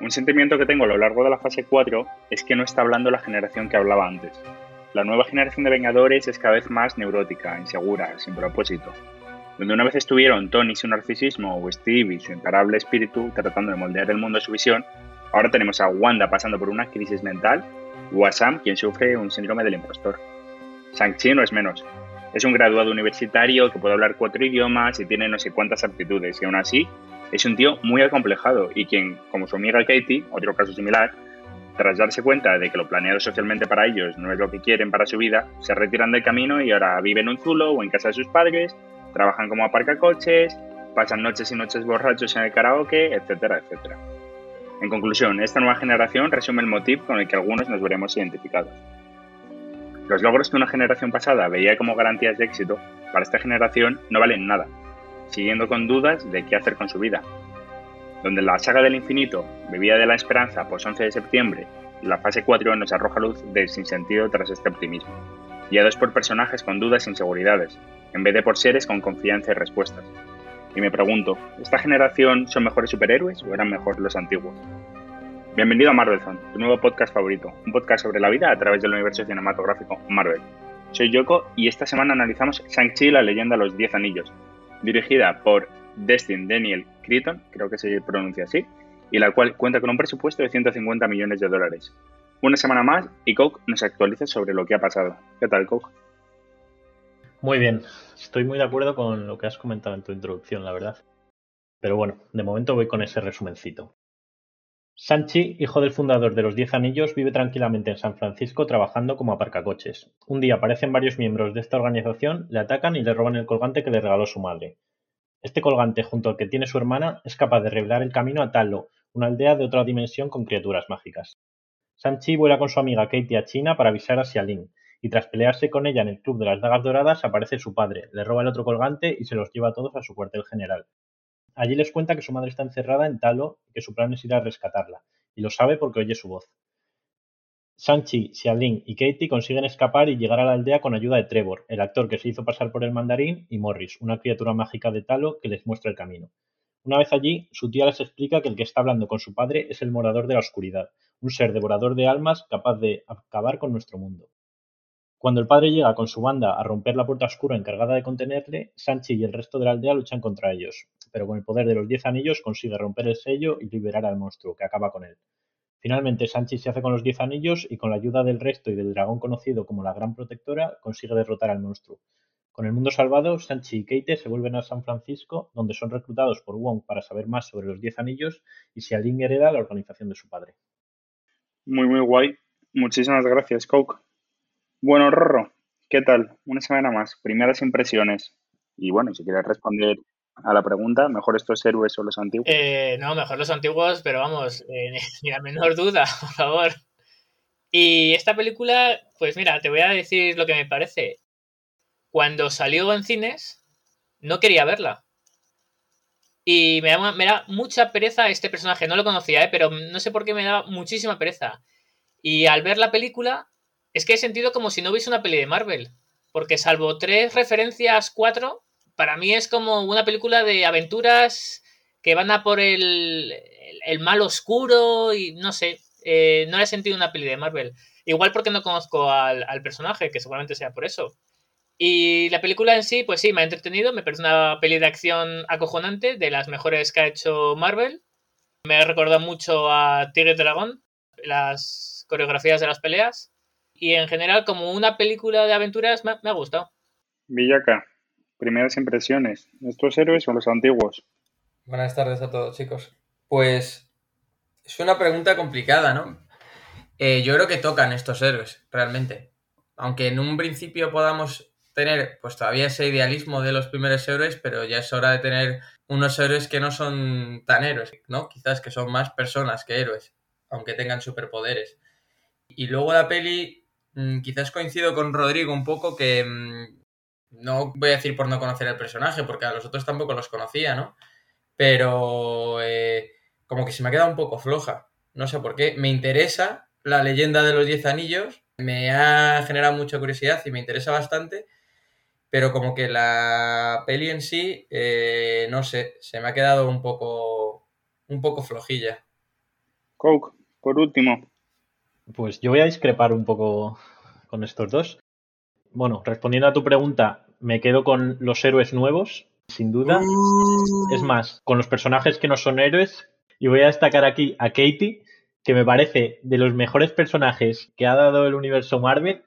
Un sentimiento que tengo a lo largo de la fase 4 es que no está hablando la generación que hablaba antes. La nueva generación de Vengadores es cada vez más neurótica, insegura, sin propósito. Donde una vez estuvieron Tony y su narcisismo o Steve y su imparable espíritu tratando de moldear el mundo a su visión, ahora tenemos a Wanda pasando por una crisis mental o a Sam quien sufre un síndrome del impostor. Shang-Chi no es menos. Es un graduado universitario que puede hablar cuatro idiomas y tiene no sé cuántas aptitudes y aún así es un tío muy acomplejado y quien, como su amiga Katie, otro caso similar, tras darse cuenta de que lo planeado socialmente para ellos no es lo que quieren para su vida, se retiran del camino y ahora viven en un zulo o en casa de sus padres, trabajan como aparcacoches, pasan noches y noches borrachos en el karaoke, etcétera, etcétera. En conclusión, esta nueva generación resume el motivo con el que algunos nos veremos identificados. Los logros que una generación pasada veía como garantías de éxito, para esta generación no valen nada, siguiendo con dudas de qué hacer con su vida. Donde la saga del infinito bebía de la esperanza post 11 de septiembre, la fase 4 nos arroja luz del sinsentido tras este optimismo, guiados por personajes con dudas e inseguridades, en vez de por seres con confianza y respuestas. Y me pregunto, ¿esta generación son mejores superhéroes o eran mejor los antiguos? Bienvenido a Marvelzone, tu nuevo podcast favorito, un podcast sobre la vida a través del universo cinematográfico Marvel. Soy Yoko y esta semana analizamos Shang-Chi, la leyenda de los 10 anillos, dirigida por Destin Daniel Cretton, creo que se pronuncia así, y la cual cuenta con un presupuesto de 150 millones de dólares. Una semana más y Coke nos actualiza sobre lo que ha pasado. ¿Qué tal, Coke? Muy bien, estoy muy de acuerdo con lo que has comentado en tu introducción, la verdad. Pero bueno, de momento voy con ese resumencito. Sanchi, hijo del fundador de los Diez Anillos, vive tranquilamente en San Francisco trabajando como aparcacoches. Un día aparecen varios miembros de esta organización, le atacan y le roban el colgante que le regaló su madre. Este colgante, junto al que tiene su hermana, es capaz de revelar el camino a Talo, una aldea de otra dimensión con criaturas mágicas. Sanchi vuela con su amiga Katie a China para avisar a Xialing, y tras pelearse con ella en el Club de las Dagas Doradas aparece su padre, le roba el otro colgante y se los lleva a todos a su cuartel general. Allí les cuenta que su madre está encerrada en Talo y que su plan es ir a rescatarla, y lo sabe porque oye su voz. Sanchi, Xialing y Katie consiguen escapar y llegar a la aldea con ayuda de Trevor, el actor que se hizo pasar por el mandarín, y Morris, una criatura mágica de Talo que les muestra el camino. Una vez allí, su tía les explica que el que está hablando con su padre es el morador de la oscuridad, un ser devorador de almas capaz de acabar con nuestro mundo. Cuando el padre llega con su banda a romper la puerta oscura encargada de contenerle, Sanchi y el resto de la aldea luchan contra ellos, pero con el poder de los diez anillos consigue romper el sello y liberar al monstruo, que acaba con él. Finalmente, Sanchi se hace con los diez anillos y con la ayuda del resto y del dragón conocido como la Gran Protectora, consigue derrotar al monstruo. Con el mundo salvado, Sanchi y Kate se vuelven a San Francisco, donde son reclutados por Wong para saber más sobre los diez anillos y Xialing hereda la organización de su padre. Muy, muy guay. Muchísimas gracias, Coke. Bueno, Rorro, ¿qué tal? Una semana más, primeras impresiones. Y bueno, si quieres responder a la pregunta, ¿mejor estos héroes o los antiguos? Eh, no, mejor los antiguos, pero vamos, eh, ni la menor duda, por favor. Y esta película, pues mira, te voy a decir lo que me parece. Cuando salió en cines, no quería verla. Y me da, me da mucha pereza este personaje. No lo conocía, ¿eh? pero no sé por qué me da muchísima pereza. Y al ver la película, es que he sentido como si no hubiese una peli de Marvel. Porque salvo tres referencias, cuatro, para mí es como una película de aventuras que van a por el, el, mal oscuro y no sé, eh, no he sentido una peli de Marvel. Igual porque no conozco al, al, personaje, que seguramente sea por eso. Y la película en sí, pues sí, me ha entretenido, me parece una peli de acción acojonante, de las mejores que ha hecho Marvel. Me recuerda mucho a Tigre Dragón, las coreografías de las peleas y en general como una película de aventuras me, me ha gustado. Villaca, primeras impresiones, ¿estos héroes o los antiguos? Buenas tardes a todos chicos. Pues es una pregunta complicada, ¿no? Eh, yo creo que tocan estos héroes, realmente. Aunque en un principio podamos tener pues todavía ese idealismo de los primeros héroes, pero ya es hora de tener unos héroes que no son tan héroes, ¿no? Quizás que son más personas que héroes, aunque tengan superpoderes. Y luego la peli quizás coincido con Rodrigo un poco que mm, no voy a decir por no conocer el personaje, porque a los otros tampoco los conocía, ¿no? Pero eh, como que se me ha quedado un poco floja. No sé por qué. Me interesa la leyenda de los Diez Anillos, me ha generado mucha curiosidad y me interesa bastante, pero como que la peli en sí, eh, no sé, se me ha quedado un poco, un poco flojilla. Coke, por último. Pues yo voy a discrepar un poco con estos dos. Bueno, respondiendo a tu pregunta, me quedo con los héroes nuevos, sin duda. Es más, con los personajes que no son héroes. Y voy a destacar aquí a Katie, que me parece de los mejores personajes que ha dado el universo Marvel.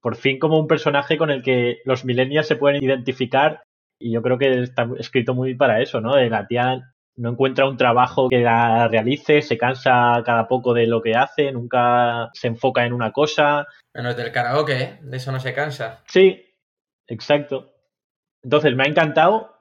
Por fin como un personaje con el que los millennials se pueden identificar. Y yo creo que está escrito muy para eso, ¿no? De la tía no encuentra un trabajo que la realice, se cansa cada poco de lo que hace, nunca se enfoca en una cosa. Menos del karaoke, ¿eh? De eso no se cansa. Sí, exacto. Entonces, me ha encantado.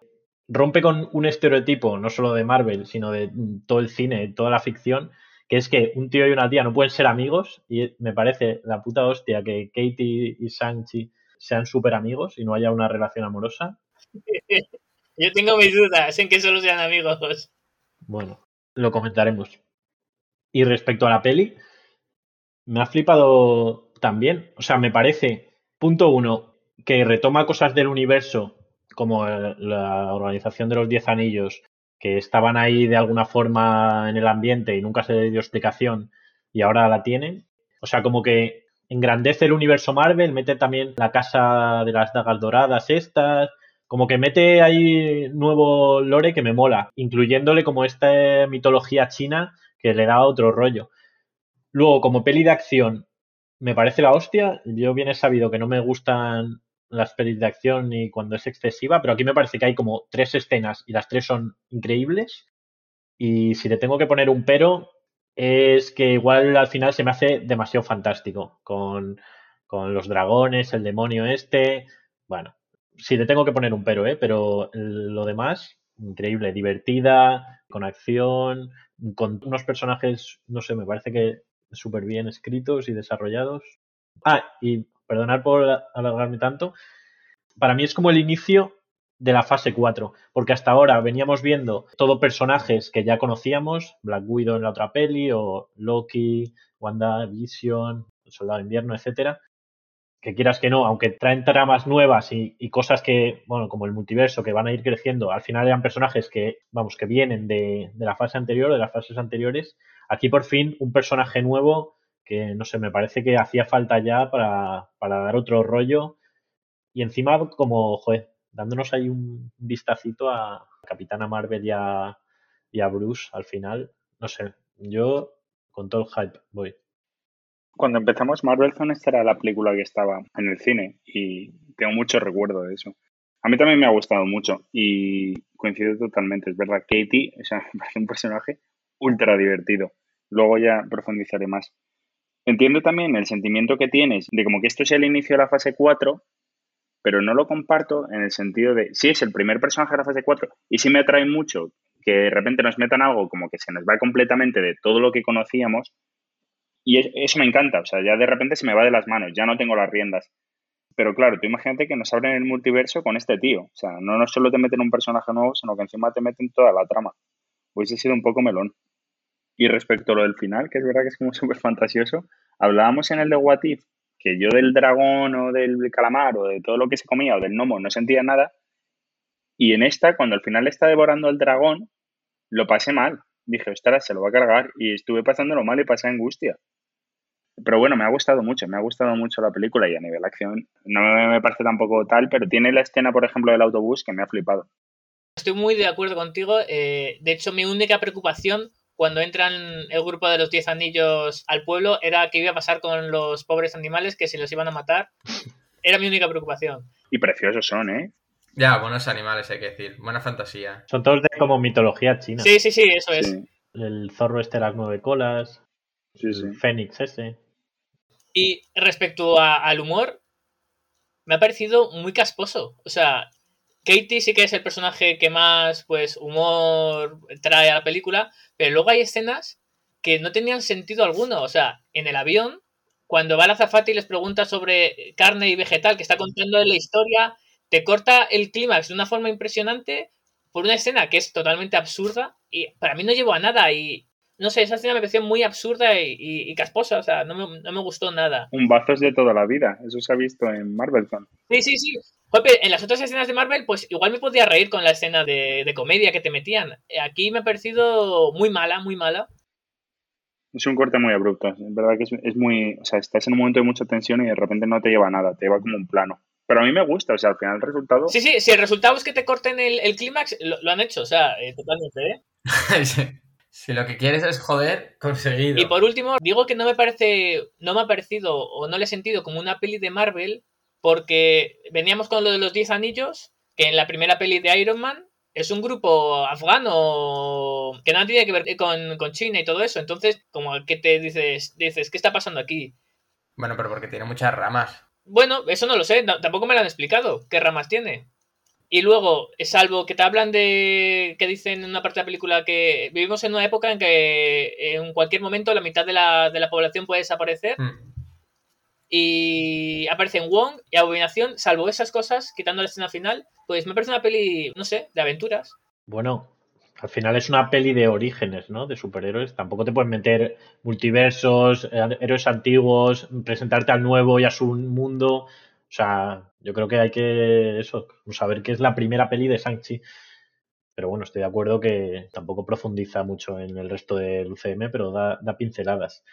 Rompe con un estereotipo, no solo de Marvel, sino de todo el cine, toda la ficción, que es que un tío y una tía no pueden ser amigos. Y me parece la puta hostia que Katie y Sanchi sean súper amigos y no haya una relación amorosa. Yo tengo mis dudas en que solo sean amigos. Bueno, lo comentaremos. Y respecto a la peli, me ha flipado también. O sea, me parece, punto uno, que retoma cosas del universo, como la organización de los Diez Anillos, que estaban ahí de alguna forma en el ambiente y nunca se le dio explicación y ahora la tienen. O sea, como que engrandece el universo Marvel, mete también la casa de las dagas doradas estas, como que mete ahí nuevo lore que me mola, incluyéndole como esta mitología china que le da otro rollo. Luego, como peli de acción, me parece la hostia. Yo bien he sabido que no me gustan las pelis de acción ni cuando es excesiva, pero aquí me parece que hay como tres escenas y las tres son increíbles. Y si le tengo que poner un pero, es que igual al final se me hace demasiado fantástico con, con los dragones, el demonio este. Bueno, sí, le tengo que poner un pero, ¿eh? Pero lo demás, increíble, divertida, con acción, con unos personajes, no sé, me parece que súper bien escritos y desarrollados. Ah, y perdonad por alargarme tanto, para mí es como el inicio de la fase 4, porque hasta ahora veníamos viendo todo personajes que ya conocíamos, Black Widow en la otra peli, o Loki, Wanda Vision, Soldado de Invierno, etcétera, que quieras que no, aunque traen tramas nuevas y, cosas que, bueno, como el multiverso, que van a ir creciendo, al final eran personajes que, vamos, que vienen de, de la fase anterior, de las fases anteriores. Aquí por fin un personaje nuevo que, no sé, me parece que hacía falta ya para, para dar otro rollo. Y encima, como, joder, dándonos ahí un vistacito a Capitana Marvel y a, y a Bruce al final, no sé, yo con todo el hype voy cuando empezamos Marvel Zone esta era la película que estaba en el cine y tengo mucho recuerdo de eso. A mí también me ha gustado mucho y coincido totalmente. Es verdad, Katie o sea, un personaje ultra divertido. Luego ya profundizaré más. Entiendo también el sentimiento que tienes de como que esto es el inicio de la fase 4, pero no lo comparto en el sentido de, sí es el primer personaje de la fase 4 y sí me atrae mucho que de repente nos metan algo como que se nos va completamente de todo lo que conocíamos, y eso me encanta, o sea, ya de repente se me va de las manos, ya no tengo las riendas. Pero claro, tú imagínate que nos abren el multiverso con este tío. O sea, no, no solo te meten un personaje nuevo, sino que encima te meten toda la trama. Hubiese sido un poco melón. Y respecto a lo del final, que es verdad que es como súper fantasioso, hablábamos en el de What If, que yo del dragón o del calamar o de todo lo que se comía o del gnomo no sentía nada. Y en esta, cuando al final está devorando el dragón, lo pasé mal. Dije, ostras, se lo va a cargar. Y estuve pasándolo mal y pasé angustia. Pero bueno, me ha gustado mucho, me ha gustado mucho la película y a nivel acción no me parece tampoco tal, pero tiene la escena, por ejemplo, del autobús que me ha flipado. Estoy muy de acuerdo contigo. Eh, de hecho, mi única preocupación cuando entran el grupo de los 10 anillos al pueblo era qué iba a pasar con los pobres animales, que si los iban a matar. Era mi única preocupación. Y preciosos son, ¿eh? Ya, buenos animales, hay que decir. Buena fantasía. Son todos de como mitología china. Sí, sí, sí, eso es. El zorro este las nueve colas. Sí, sí. El fénix ese. Y respecto al humor, me ha parecido muy casposo. O sea, Katie sí que es el personaje que más, pues, humor trae a la película, pero luego hay escenas que no tenían sentido alguno. O sea, en el avión, cuando va la azafata y les pregunta sobre carne y vegetal, que está contando la historia, te corta el clímax de una forma impresionante por una escena que es totalmente absurda y para mí no llevó a nada y no sé, esa escena me pareció muy absurda y, casposa, o sea, no me, gustó nada. Un bazos de toda la vida, eso se ha visto en Marvel Sí, sí, sí. en las otras escenas de Marvel, pues igual me podía reír con la escena de, comedia que te metían. Aquí me ha parecido muy mala, muy mala. Es un corte muy abrupto. Es verdad que es, es, muy. O sea, estás en un momento de mucha tensión y de repente no te lleva a nada, te lleva como un plano. Pero a mí me gusta, o sea, al final el resultado. Sí, sí, si el resultado es que te corten el, el clímax, lo, lo, han hecho, o sea, eh, totalmente, ¿eh? Si lo que quieres es joder, conseguido. Y por último, digo que no me parece, no me ha parecido o no le he sentido como una peli de Marvel, porque veníamos con lo de los 10 anillos, que en la primera peli de Iron Man es un grupo afgano que nada tiene que ver con, con, China y todo eso. Entonces, como que te dices, dices, ¿qué está pasando aquí? Bueno, pero porque tiene muchas ramas. Bueno, eso no lo sé, no, tampoco me lo han explicado. ¿Qué ramas tiene? Y luego, salvo que te hablan de. que dicen en una parte de la película que vivimos en una época en que en cualquier momento la mitad de la, de la población puede desaparecer. Mm. Y aparecen Wong y Abominación, salvo esas cosas, quitando la escena final, pues me parece una peli, no sé, de aventuras. Bueno, al final es una peli de orígenes, ¿no? De superhéroes. Tampoco te puedes meter multiversos, héroes antiguos, presentarte al nuevo y a su mundo. O sea, yo creo que hay que eso, saber que es la primera peli de Shang-Chi. Pero bueno, estoy de acuerdo que tampoco profundiza mucho en el resto del UCM, pero da, da pinceladas.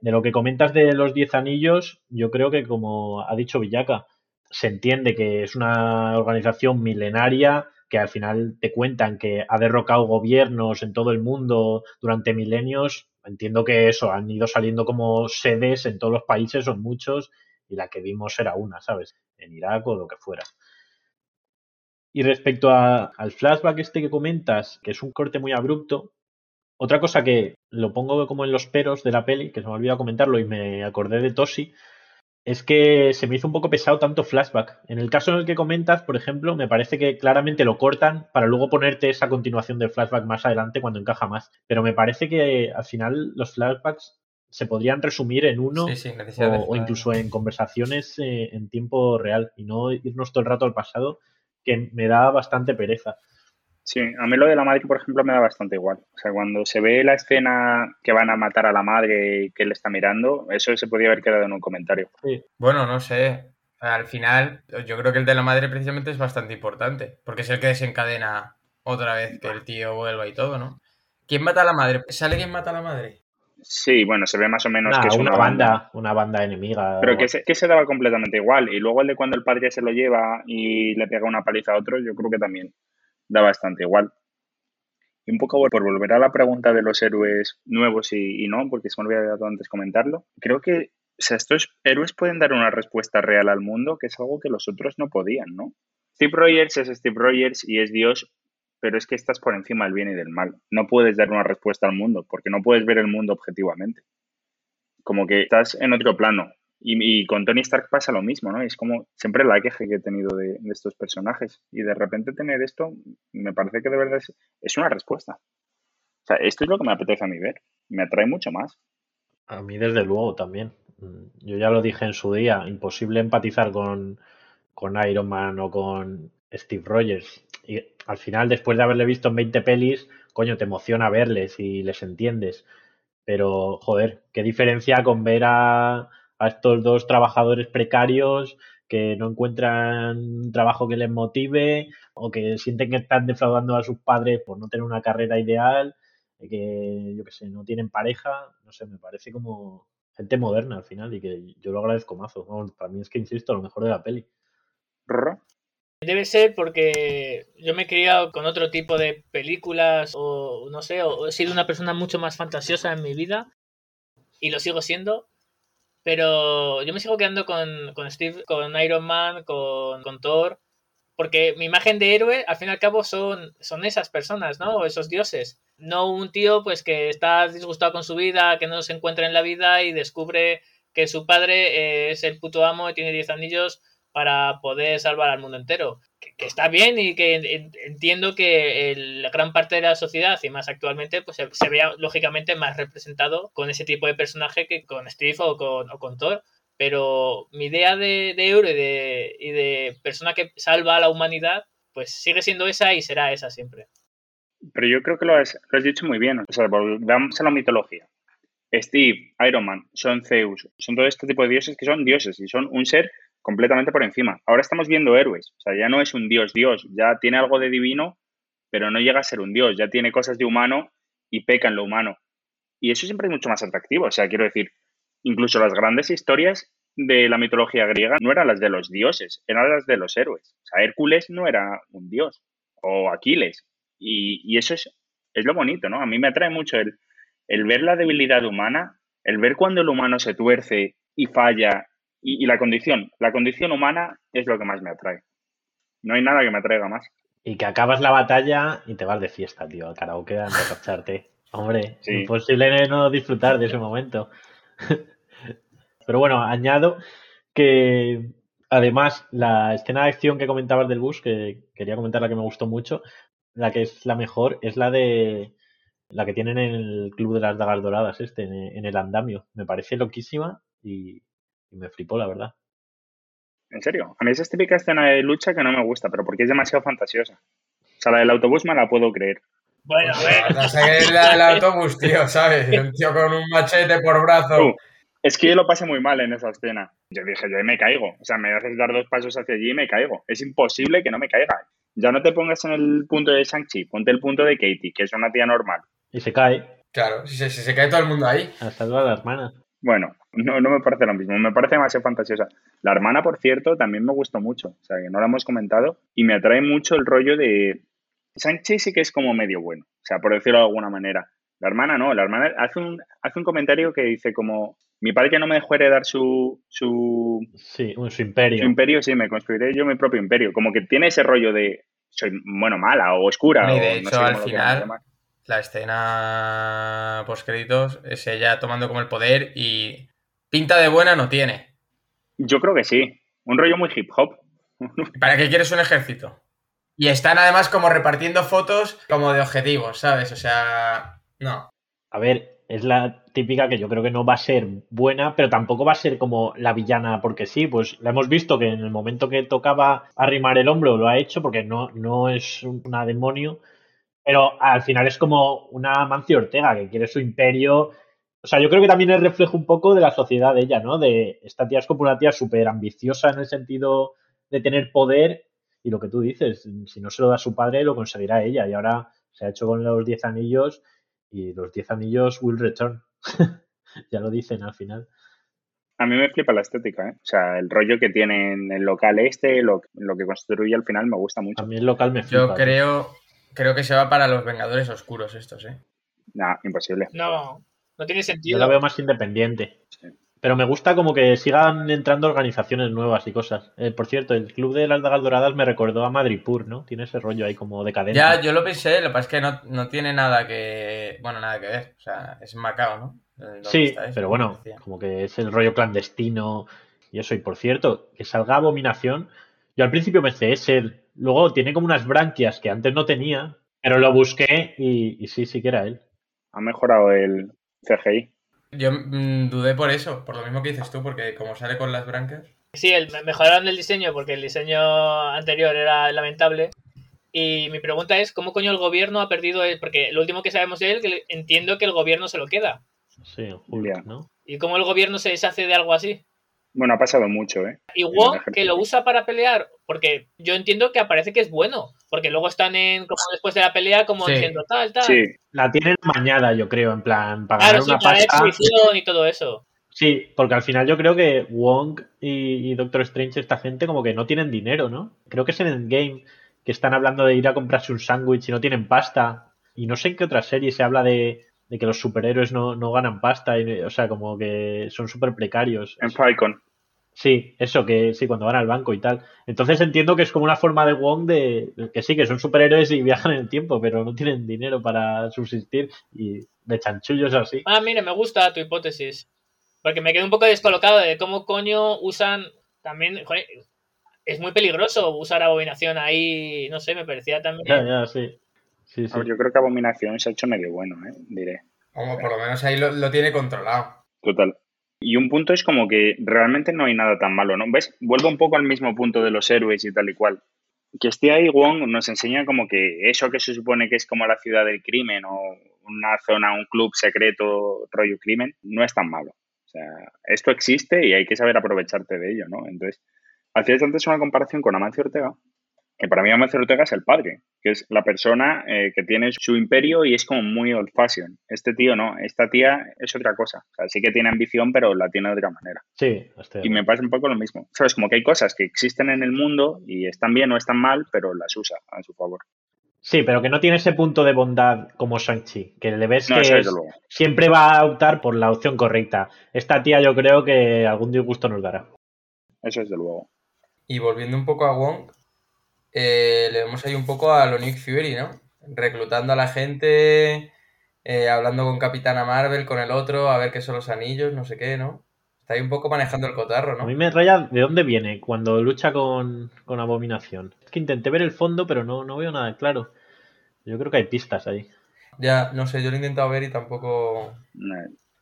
De lo que comentas de los Diez Anillos, yo creo que como ha dicho Villaca, se entiende que es una organización milenaria que al final te cuentan que ha derrocado gobiernos en todo el mundo durante milenios. Entiendo que eso, han ido saliendo como sedes en todos los países, son muchos, y la que vimos era una, ¿sabes? En Irak o lo que fuera. Y respecto a, al flashback este que comentas, que es un corte muy abrupto, otra cosa que lo pongo como en los peros de la peli, que se me ha olvidado comentarlo y me acordé de Tosi, es que se me hizo un poco pesado tanto flashback. En el caso en el que comentas, por ejemplo, me parece que claramente lo cortan para luego ponerte esa continuación del flashback más adelante cuando encaja más. Pero me parece que al final los flashbacks se podrían resumir en uno sí, sí, o, o, incluso en conversaciones eh, en tiempo real y no irnos todo el rato al pasado, que me da bastante pereza. Sí, a mí lo de la madre, por ejemplo, me da bastante igual. O sea, cuando se ve la escena que van a matar a la madre y que él está mirando, eso se podría haber quedado en un comentario. Sí. Bueno, no sé. Al final, yo creo que el de la madre precisamente es bastante importante, porque es el que desencadena otra vez que el tío vuelva y todo, ¿no? ¿Quién mata a la madre? ¿Sale quién mata a la madre? Sí, bueno, se ve más o menos Nah, que es una, una, banda, una banda enemiga. Pero que se, que se daba completamente igual. Y luego el de cuando el padre se lo lleva y le pega una paliza a otro, yo creo que también da bastante igual. Y un poco por volver a la pregunta de los héroes nuevos y, y no, porque se me olvidado antes comentarlo, creo que o sea, estos héroes pueden dar una respuesta real al mundo, que es algo que los otros no podían, ¿no? Steve Rogers es Steve Rogers y es Dios, pero es que estás por encima del bien y del mal. No puedes dar una respuesta al mundo, porque no puedes ver el mundo objetivamente. Como que estás en otro plano. Y, con Tony Stark pasa lo mismo, ¿no? Es como siempre la queja que he tenido de, de, estos personajes. Y de repente tener esto, me parece que de verdad es, es una respuesta. O sea, esto es lo que me apetece a mí ver. Me atrae mucho más. A mí, desde luego, también. Yo ya lo dije en su día, imposible empatizar con, con Iron Man o con Steve Rogers. Y al final, después de haberle visto en 20 pelis, coño, te emociona verles y les entiendes. Pero, joder, qué diferencia con ver a, estos dos trabajadores precarios que no encuentran trabajo que les motive o que sienten que están defraudando a sus padres por no tener una carrera ideal, que yo que sé, no tienen pareja, no sé, me parece como gente moderna al final y que yo lo agradezco mazo. Bueno, para mí es que insisto, lo mejor de la peli. Debe ser porque yo me he criado con otro tipo de películas o no sé, o he sido una persona mucho más fantasiosa en mi vida y lo sigo siendo. Pero yo me sigo quedando con, con Steve, con Iron Man, con, con, Thor, porque mi imagen de héroe, al fin y al cabo, son, son esas personas, ¿no? Esos dioses. No un tío, pues, que está disgustado con su vida, que no se encuentra en la vida y descubre que su padre es el puto amo y tiene 10 anillos para poder salvar al mundo entero. Que, está bien y que entiendo que la gran parte de la sociedad y más actualmente pues se, se, vea lógicamente más representado con ese tipo de personaje que con Steve o con, o con Thor. Pero mi idea de, de héroe y de, y de persona que salva a la humanidad pues sigue siendo esa y será esa siempre. Pero yo creo que lo has, lo has dicho muy bien. O sea, volvamos a la mitología. Steve, Iron Man, son Zeus, son todo este tipo de dioses que son dioses y son un ser completamente por encima. Ahora estamos viendo héroes, o sea, ya no es un dios dios, ya tiene algo de divino, pero no llega a ser un dios, ya tiene cosas de humano y peca en lo humano. Y eso siempre es mucho más atractivo. O sea, quiero decir, incluso las grandes historias de la mitología griega no eran las de los dioses, eran las de los héroes. O sea, Hércules no era un dios, o Aquiles. Y, eso es, es lo bonito, ¿no? A mí me atrae mucho el, el ver la debilidad humana, el ver cuando el humano se tuerce y falla, y, la condición, la condición humana es lo que más me atrae. No hay nada que me atraiga más. Y que acabas la batalla y te vas de fiesta, tío, al karaoke a emborracharte. Hombre, imposible no disfrutar de ese momento. Pero bueno, añado que además la escena de acción que comentabas del bus, que quería comentar la que me gustó mucho, la que es la mejor, es la de la que tienen en el Club de las Dagas Doradas, este, en, el andamio. Me parece loquísima y, me flipó, la verdad. ¿En serio? A mí esa es típica escena de lucha que no me gusta, pero porque es demasiado fantasiosa. O sea, la del autobús me la puedo creer. Bueno, bueno. No sé la del autobús, tío, ¿sabes? Un tío con un machete por brazo. es que yo lo pasé muy mal en esa escena. Yo dije, yo me caigo. O sea, me haces dar dos pasos hacia allí y me caigo. Es imposible que no me caiga. Ya no te pongas en el punto de Shang-Chi, ponte el punto de Katie, que es una tía normal. Y se cae. Claro, si se, se cae todo el mundo ahí. Hasta las hermanas. Bueno, no, no me parece lo mismo, me parece demasiado fantasiosa. La hermana, por cierto, también me gustó mucho, o sea, que no la hemos comentado, y me atrae mucho el rollo de... Sánchez sí que es como medio bueno, o sea, por decirlo de alguna manera. La hermana no, la hermana hace un, hace un comentario que dice como, mi padre que no me dejó heredar su... su sí, su imperio. Su imperio, sí, me construiré yo mi propio imperio. Como que tiene ese rollo de, soy, bueno, mala o oscura. Y de hecho, al final, la escena post créditos es ella tomando como el poder y pinta de buena no tiene. Yo creo que sí. Un rollo muy hip hop. ¿Para qué quieres un ejército? Y están además como repartiendo fotos como de objetivos, ¿sabes? O sea, no. A ver, es la típica que yo creo que no va a ser buena, pero tampoco va a ser como la villana porque sí, pues la hemos visto que en el momento que tocaba arrimar el hombro lo ha hecho porque no, no es una demonio, pero al final es como una Mancio Ortega que quiere su imperio. O sea, yo creo que también es reflejo un poco de la sociedad de ella, ¿no? De esta tía es como una tía súper ambiciosa en el sentido de tener poder y lo que tú dices, si no se lo da a su padre, lo conseguirá ella. Y ahora se ha hecho con los 10 anillos y los 10 anillos will return. ya lo dicen al final. A mí me flipa la estética, ¿eh? O sea, el rollo que tiene en el local este, lo, lo que construye al final me gusta mucho. A mí el local me flipa. Yo creo, Creo que se va para los Vengadores Oscuros estos, ¿eh? No, imposible. No, no tiene sentido. Yo la veo más independiente. Pero me gusta como que sigan entrando organizaciones nuevas y cosas. Eh, por cierto, el Club de las Dagas Doradas me recordó a Madripur, ¿no? Tiene ese rollo ahí como decadente. Ya, yo lo pensé, lo que pasa es que no, no tiene nada que... Bueno, nada que ver. O sea, es Macao, ¿no? Sí, pero bueno, como que es el rollo clandestino y eso. Y por cierto, que salga Abominación. Yo al principio pensé, es él. Luego tiene como unas branquias que antes no tenía, pero lo busqué y, sí, sí que era él. Ha mejorado el CGI. Yo mm, dudé por eso, por lo mismo que dices tú, porque como sale con las branquias. Sí, el, mejoraron el diseño porque el diseño anterior era lamentable. Y mi pregunta es, ¿cómo coño el gobierno ha perdido el...? Porque lo último que sabemos de él, que entiendo que el gobierno se lo queda. Sí, Julia, ¿no? ¿Y cómo el gobierno se deshace de algo así? Bueno, ha pasado mucho, ¿eh? Y Wong, que lo usa para pelear, porque yo entiendo que aparece que es bueno, porque luego están en, como después de la pelea, como diciendo tal, tal. Sí, la tienen mañada, yo creo, en plan, para ganar una para y todo eso. Sí, porque al final yo creo que Wong y, Doctor Strange, esta gente, como que no tienen dinero, ¿no? Creo que es en Endgame que están hablando de ir a comprarse un sándwich y no tienen pasta. Y no sé en qué otra serie se habla de, de que los superhéroes no, no ganan pasta, y, o sea, como que son súper precarios. En Falcon. Sí, eso, que sí, cuando van al banco y tal. Entonces entiendo que es como una forma de Wong de que sí, que son superhéroes y viajan en el tiempo, pero no tienen dinero para subsistir y de chanchullos así. Ah, mire, me gusta tu hipótesis. Porque me quedé un poco descolocado de cómo coño usan también. Joder, es muy peligroso usar abominación ahí, no sé, me parecía también. Ya, ya, sí yo creo que Abominación se ha hecho medio bueno, ¿eh? diré. Como por lo menos ahí lo, tiene controlado. Total. Y un punto es como que realmente no hay nada tan malo, ¿no? ¿Ves? Vuelvo un poco al mismo punto de los héroes y tal y cual. Que esté ahí Wong nos enseña como que eso que se supone que es como la ciudad del crimen o una zona, un club secreto, rollo crimen, no es tan malo. O sea, esto existe y hay que saber aprovecharte de ello, ¿no? Entonces, hacías antes una comparación con Amancio Ortega Que para mí Amancio Ortega es el padre, que es la persona eh, que tiene su imperio y es como muy old fashion. Este tío no, esta tía es otra cosa. O sea, sí que tiene ambición, pero la tiene de otra manera. Sí, de Y me pasa un poco lo mismo. Sabes, como que hay cosas que existen en el mundo y están bien o están mal, pero las usa a su favor. Sí, pero que no tiene ese punto de bondad como Shang-Chi, que le ves No, que eso es- siempre va a optar por la opción correcta. Esta tía yo creo que algún disgusto nos dará. Eso es de luego. Y volviendo un poco a Wong, eh, le vemos ahí un poco a lo Nick Fury, ¿no? Reclutando a la gente, eh, hablando con Capitana Marvel, con el otro, a ver qué son los anillos, no sé qué, ¿no? Está ahí un poco manejando el cotarro, A mí ¿no? me raya de dónde viene cuando lucha con, con Abominación. Es que intenté ver el fondo, pero no, no veo nada claro. Yo creo que hay pistas ahí. Ya, no sé, yo lo he intentado ver y tampoco,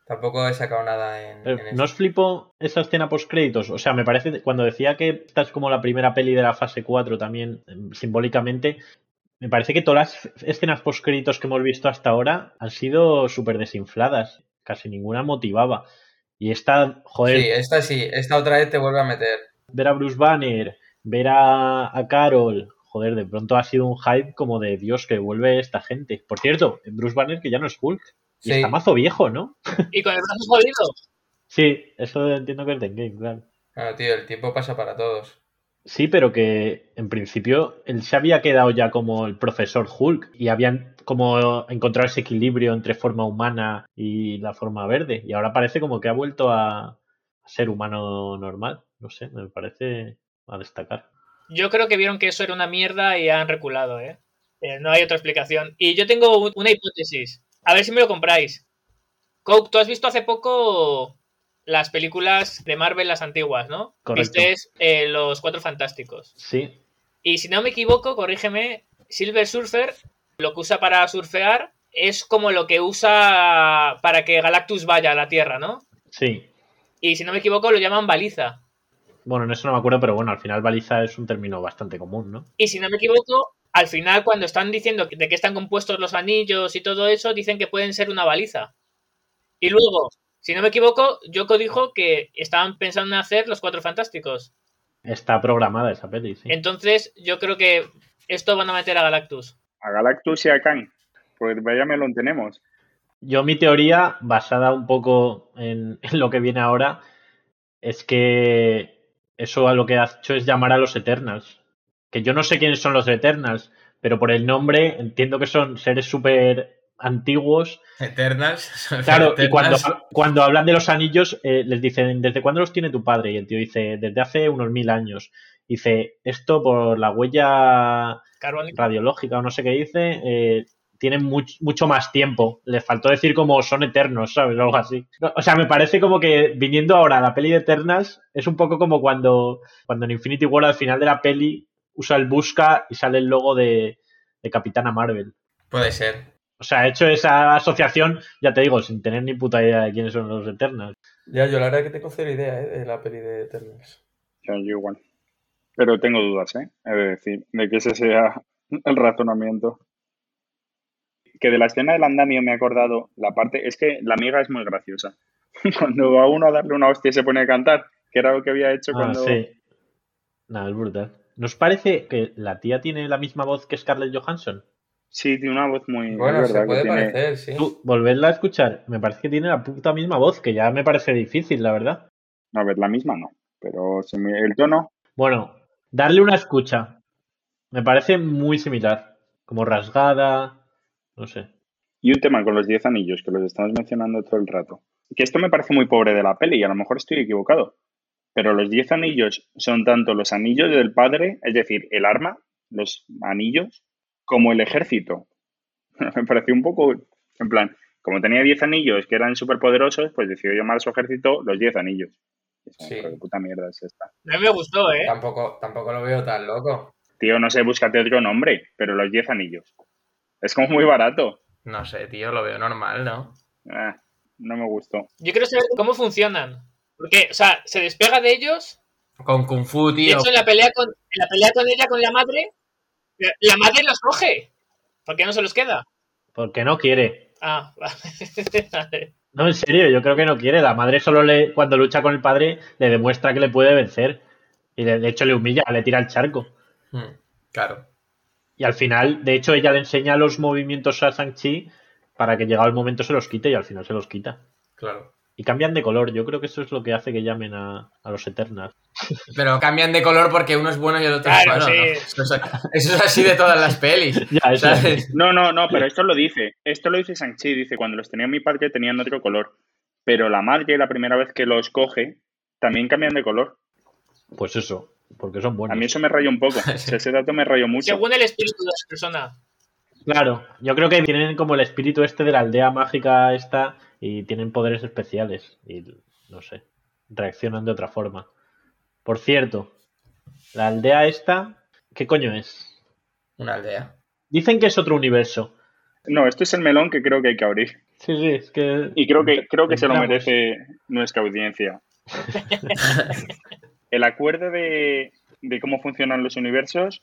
tampoco he sacado nada en, Pero, en eso. ¿No os flipo esa escena post créditos? O sea, me parece, cuando decía que esta es como la primera peli de la fase 4 también, em, simbólicamente, me parece que todas las escenas post créditos que hemos visto hasta ahora han sido súper desinfladas. Casi ninguna motivaba. Y esta, joder, Sí, esta sí, esta otra vez te vuelve a meter. ver a Bruce Banner, ver a, a Carol, joder, de pronto ha sido un hype como de Dios que vuelve esta gente. Por cierto, Bruce Banner que ya no es Hulk. Y Sí. está mazo viejo, ¿no? Y con el brazo jodido. Sí, eso entiendo que es de Endgame, claro. Claro, tío, el tiempo pasa para todos. Sí, pero que en principio él se había quedado ya como el profesor Hulk y habían como encontrado ese equilibrio entre forma humana y la forma verde. Y ahora parece como que ha vuelto a, ser humano normal. No sé, me parece a destacar. Yo creo que vieron que eso era una mierda y han reculado, ¿eh? Eh, no hay otra explicación. Y yo tengo un- una hipótesis. A ver si me lo compráis. Coke, tú has visto hace poco las películas de Marvel, las antiguas, ¿no? Correcto. Viste eh, los Cuatro Fantásticos. Sí, Y si no me equivoco, corrígeme, Silver Surfer lo que usa para surfear es como lo que usa para que Galactus vaya a la Tierra, ¿no? sí. Y si no me equivoco, lo llaman baliza. Bueno, en eso no me acuerdo, pero bueno, al final baliza es un término bastante común, ¿no? Y si no me equivoco, al final cuando están diciendo que- de qué están compuestos los anillos y todo eso, dicen que pueden ser una baliza. Y luego, si no me equivoco, Yoko dijo que estaban pensando en hacer los Cuatro Fantásticos. Está programada esa peli, sí. Entonces, yo creo que esto van a meter a Galactus. A Galactus y a Kang. Pues vaya melón tenemos. Yo mi teoría, basada un poco en, en lo que viene ahora, es que eso a lo que ha hecho es llamar a los Eternals. Que yo no sé quiénes son los Eternals, pero por el nombre entiendo que son seres súper antiguos. Eternals. Claro, y cuando, cuando hablan de los anillos, eh, les dicen, ¿desde cuándo los tiene tu padre? Y el tío dice, desde hace unos mil años. Dice, esto por la huella radiológica o no sé qué dice, eh, tienen much- mucho más tiempo. Les faltó decir como son eternos, ¿sabes? O algo así. O sea, me parece como que viniendo ahora a la peli de Eternals, es un poco como cuando, cuando en Infinity War al final de la peli usa el busca y sale el logo de, de Capitana Marvel. Puede ser. O sea, he hecho esa asociación, ya te digo, sin tener ni puta idea de quiénes son los Eternals. Ya, yo la verdad que tengo cero idea ¿eh? de la peli de Eternals. Sea, yo igual. Pero tengo dudas, ¿eh? He de decir, de que ese sea el razonamiento. Que de la escena del andamio me he acordado la parte, es que la amiga es muy graciosa. Cuando va uno a darle una hostia y se pone a cantar, que era lo que había hecho Ah, cuando... sí. Nada, es brutal. ¿Nos parece que la tía tiene la misma voz que Scarlett Johansson? Sí, tiene una voz muy... Bueno, es se verdad que puede tiene- parecer, sí. Tú, volverla a escuchar, me parece que tiene la puta misma voz, que ya me parece difícil, la verdad. A ver, la misma no, pero el tono... Bueno, darle una escucha. Me parece muy similar. Como rasgada. No sé. Y un tema con los 10 anillos, que los estamos mencionando todo el rato. Que esto me parece muy pobre de la peli y a lo mejor estoy equivocado. Pero los 10 anillos son tanto los anillos del padre, es decir, el arma, los anillos, como el ejército. me pareció un poco, en plan, como tenía 10 anillos que eran súper poderosos, pues decidió llamar a su ejército los 10 anillos. Sí. pero qué puta mierda es esta. A mí me gustó, ¿eh? Tampoco, tampoco lo veo tan loco. Tío, no sé, búscate otro nombre, pero los 10 anillos. Es como muy barato. No sé, tío, lo veo normal, ¿no? Ah, no me gustó. Yo quiero saber cómo funcionan. Porque, o sea, se despega de ellos. Con Kung Fu, De tío. hecho, en la pelea con, en la pelea con ella, con la madre, la- madre los coge. ¿Por qué no se los queda? Porque no quiere. Ah, vale. No, en serio, yo creo que no quiere. La madre solo le, cuando lucha con el padre, le demuestra que le puede vencer. Y de, de hecho le humilla, le tira al charco. Hmm. Claro. Y al final, de hecho, ella le enseña los movimientos a Shang-Chi para que llegado el momento se los quite y al final se los quita. Claro. Y cambian de color. Yo creo que eso es lo que hace que llamen a, a los Eternals. Pero cambian de color porque uno es bueno y el otro Claro, es malo. sí. ¿no? Eso, es, eso es así de todas las pelis. No, no, no, pero esto lo dice. Esto lo dice Shang-Chi. Dice, cuando los tenía mi padre tenían otro color. Pero la madre, la primera vez que los coge, también cambian de color. Pues eso, porque son buenos. A mí eso me rayó un poco. Ese dato me rayó mucho. Según el espíritu de la persona. Claro, yo creo que tienen como el espíritu este de la aldea mágica esta y tienen poderes especiales y no sé, reaccionan de otra forma. Por cierto, la aldea esta, ¿qué coño es? Una aldea. Dicen que es otro universo. No, esto es el melón que creo que hay que abrir. Sí, sí, es que... Y creo que, creo que se lo merece nuestra audiencia. El acuerdo de, de cómo funcionan los universos,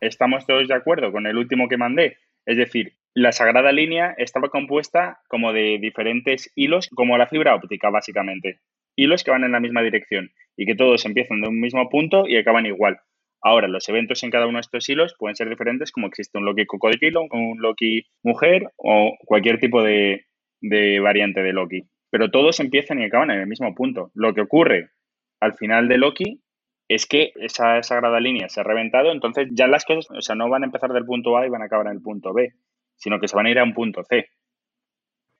estamos todos de acuerdo con el último que mandé. Es decir, la sagrada línea estaba compuesta como de diferentes hilos, como la fibra óptica, básicamente. Hilos que van en la misma dirección y que todos empiezan de un mismo punto y acaban igual. Ahora, los eventos en cada uno de estos hilos pueden ser diferentes, como existe un Loki cocodrilo, un Loki mujer o cualquier tipo de, de variante de Loki. Pero todos empiezan y acaban en el mismo punto. Lo que ocurre al final de Loki es que esa sagrada línea se ha reventado, entonces ya las cosas, o sea, no van a empezar del punto A y van a acabar en el punto B, sino que se van a ir a un punto C.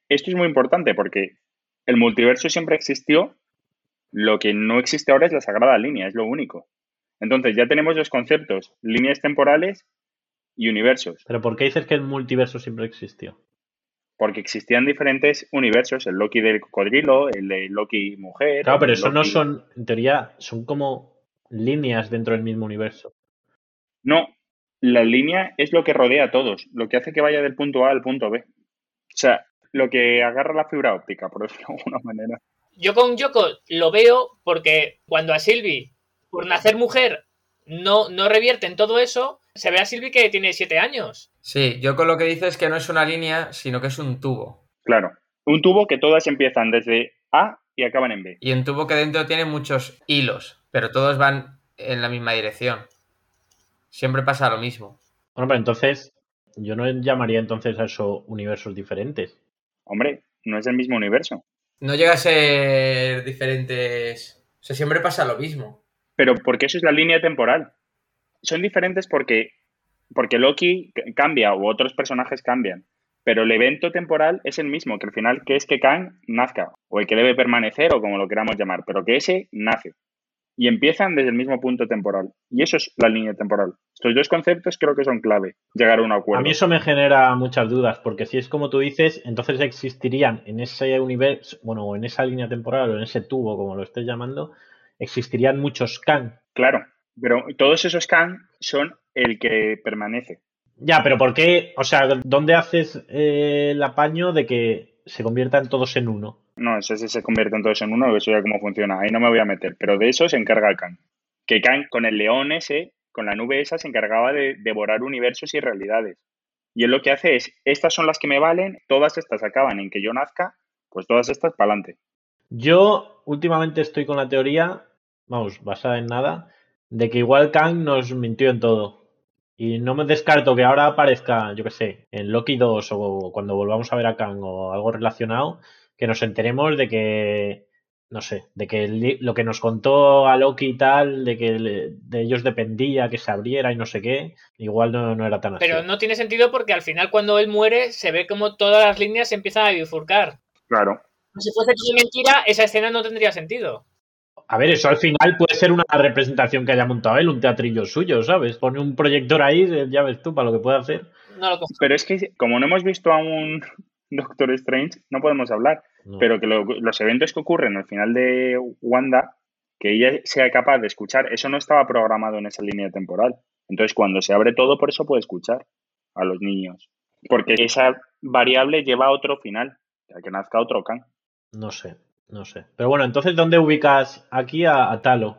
Esto es muy importante porque el multiverso siempre existió, lo que no existe ahora es la sagrada línea, es lo único. Entonces ya tenemos los conceptos, líneas temporales y universos, Pero ¿por qué dices que el multiverso siempre existió? porque existían diferentes universos, el Loki del cocodrilo, el de Loki mujer. Claro, pero eso no son, en teoría, son como líneas dentro del mismo universo. No, la línea es lo que rodea a todos, lo que hace que vaya del punto A al punto B. O sea, lo que agarra la fibra óptica, por decirlo de alguna manera. Yo con Yoko lo veo porque cuando a Sylvie, por nacer mujer, no, no revierte en todo eso, se ve a Sylvie que tiene siete años. Sí, yo con lo que dices es que no es una línea, sino que es un tubo. Claro. Un tubo que todas empiezan desde A y acaban en B. Y un tubo que dentro tiene muchos hilos, pero todos van en la misma dirección. Siempre pasa lo mismo. Bueno, pero entonces, yo no llamaría entonces a eso universos diferentes. Hombre, no es el mismo universo. No llega a ser diferentes. O sea, siempre pasa lo mismo. Pero porque eso es la línea temporal. Son diferentes porque, porque Loki cambia o otros personajes cambian. Pero el evento temporal es el mismo, que al final que es que Kang nazca, o el que debe permanecer, o como lo queramos llamar, pero que ese nace. Y empiezan desde el mismo punto temporal. Y eso es la línea temporal. Estos dos conceptos creo que son clave, llegar a un acuerdo. A mí eso me genera muchas dudas, porque si es como tú dices, entonces existirían en ese universo, bueno, o en esa línea temporal, o en ese tubo, como lo estés llamando, existirían muchos Kang. Claro, pero todos esos Kang son el que permanece. Ya, pero ¿por qué? O sea, ¿dónde haces eh, el apaño de que se conviertan todos en uno? No, eso sí se convierten todos en uno, eso ya cómo funciona. Ahí no me voy a meter, pero de eso se encarga Kang. Que Kang con el león ese, con la nube esa, se encargaba de devorar universos y realidades. Y él lo que hace es, estas son las que me valen, todas estas acaban en que yo nazca, pues todas estas para adelante. Yo últimamente estoy con la teoría, vamos, basada en nada, de que igual Kang nos mintió en todo. Y no me descarto que ahora aparezca, yo qué sé, en Loki 2 o cuando volvamos a ver a Kang o algo relacionado, que nos enteremos de que, no sé, de que lo que nos contó a Loki y tal, de que le- de ellos dependía que se abriera y no sé qué, igual no, no era tan así. Pero no tiene sentido porque al final cuando él muere se ve como todas las líneas se empiezan a bifurcar. Claro. Si fuese todo mentira, esa escena no tendría sentido. A ver, eso al final puede ser una representación que haya montado él, un teatrillo suyo, ¿sabes? Pone un proyector ahí, ya ves tú, para lo que puede hacer. No lo. Pero es que como no hemos visto a un Doctor Strange, no podemos hablar. No. Pero que lo- los eventos que ocurren al final de Wanda, que ella sea capaz de escuchar, eso no estaba programado en esa línea temporal. Entonces, cuando se abre todo, por eso puede escuchar a los niños. Porque esa variable lleva a otro final, a que nazca otro Kang. No sé, no sé. Pero bueno, entonces, ¿dónde ubicas aquí a, a Talo?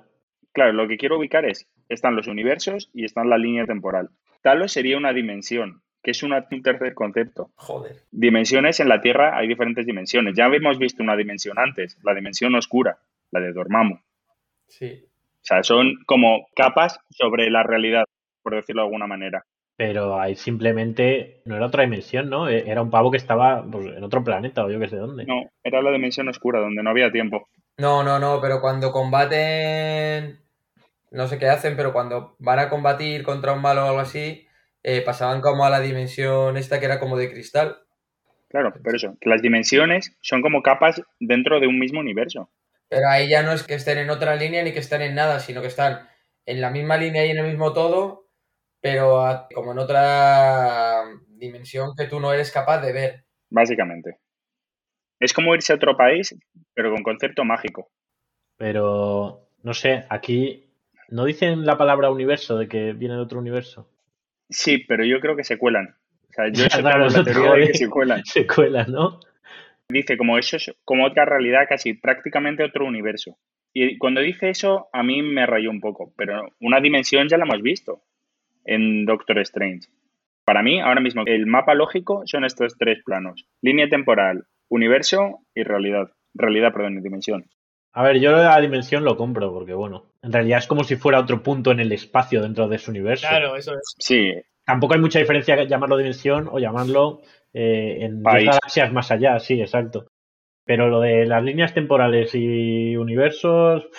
Claro, lo que quiero ubicar es, están los universos y está la línea temporal. Talos sería una dimensión, que es una- un tercer concepto. Joder. Dimensiones en la Tierra hay diferentes dimensiones. Ya habíamos visto una dimensión antes, la dimensión oscura, la de Dormammu. Sí. O sea, son como capas sobre la realidad. por decirlo de alguna manera. Pero ahí simplemente no era otra dimensión, ¿no? E- Era un pavo que estaba pues, en otro planeta o yo qué sé dónde. No, era la dimensión oscura, donde no había tiempo. No, no, no, pero cuando combaten, no sé qué hacen, pero cuando van a combatir contra un malo o algo así, eh, pasaban como a la dimensión esta que era como de cristal. Claro, pero eso, que las dimensiones son como capas dentro de un mismo universo. Pero ahí ya no es que estén en otra línea ni que estén en nada, sino que están en la misma línea y en el mismo todo, pero a- como en otra dimensión que tú no eres capaz de ver. Básicamente. Es como irse a otro país, pero con concepto mágico. Pero, no sé, aquí no dicen la palabra universo de que viene de otro universo. Sí, pero yo creo que se cuelan. O sea, yo claro, eso la te teoría de que se cuelan. Secuelas, ¿no? Dice como eso es como otra realidad, casi prácticamente otro universo. Y cuando dice eso, a mí me rayó un poco, pero una dimensión ya la hemos visto en Doctor Strange. Para mí, ahora mismo, el mapa lógico son estos tres planos. Línea temporal, universo y realidad. Realidad, perdón, y dimensión. A ver, yo la dimensión lo compro porque, bueno, en realidad es como si fuera otro punto en el espacio dentro de ese universo. Claro, eso es. Sí, Tampoco hay mucha diferencia que llamarlo dimensión o llamarlo eh, en País. 10 galaxias más allá, sí, exacto. Pero lo de las líneas temporales y universos,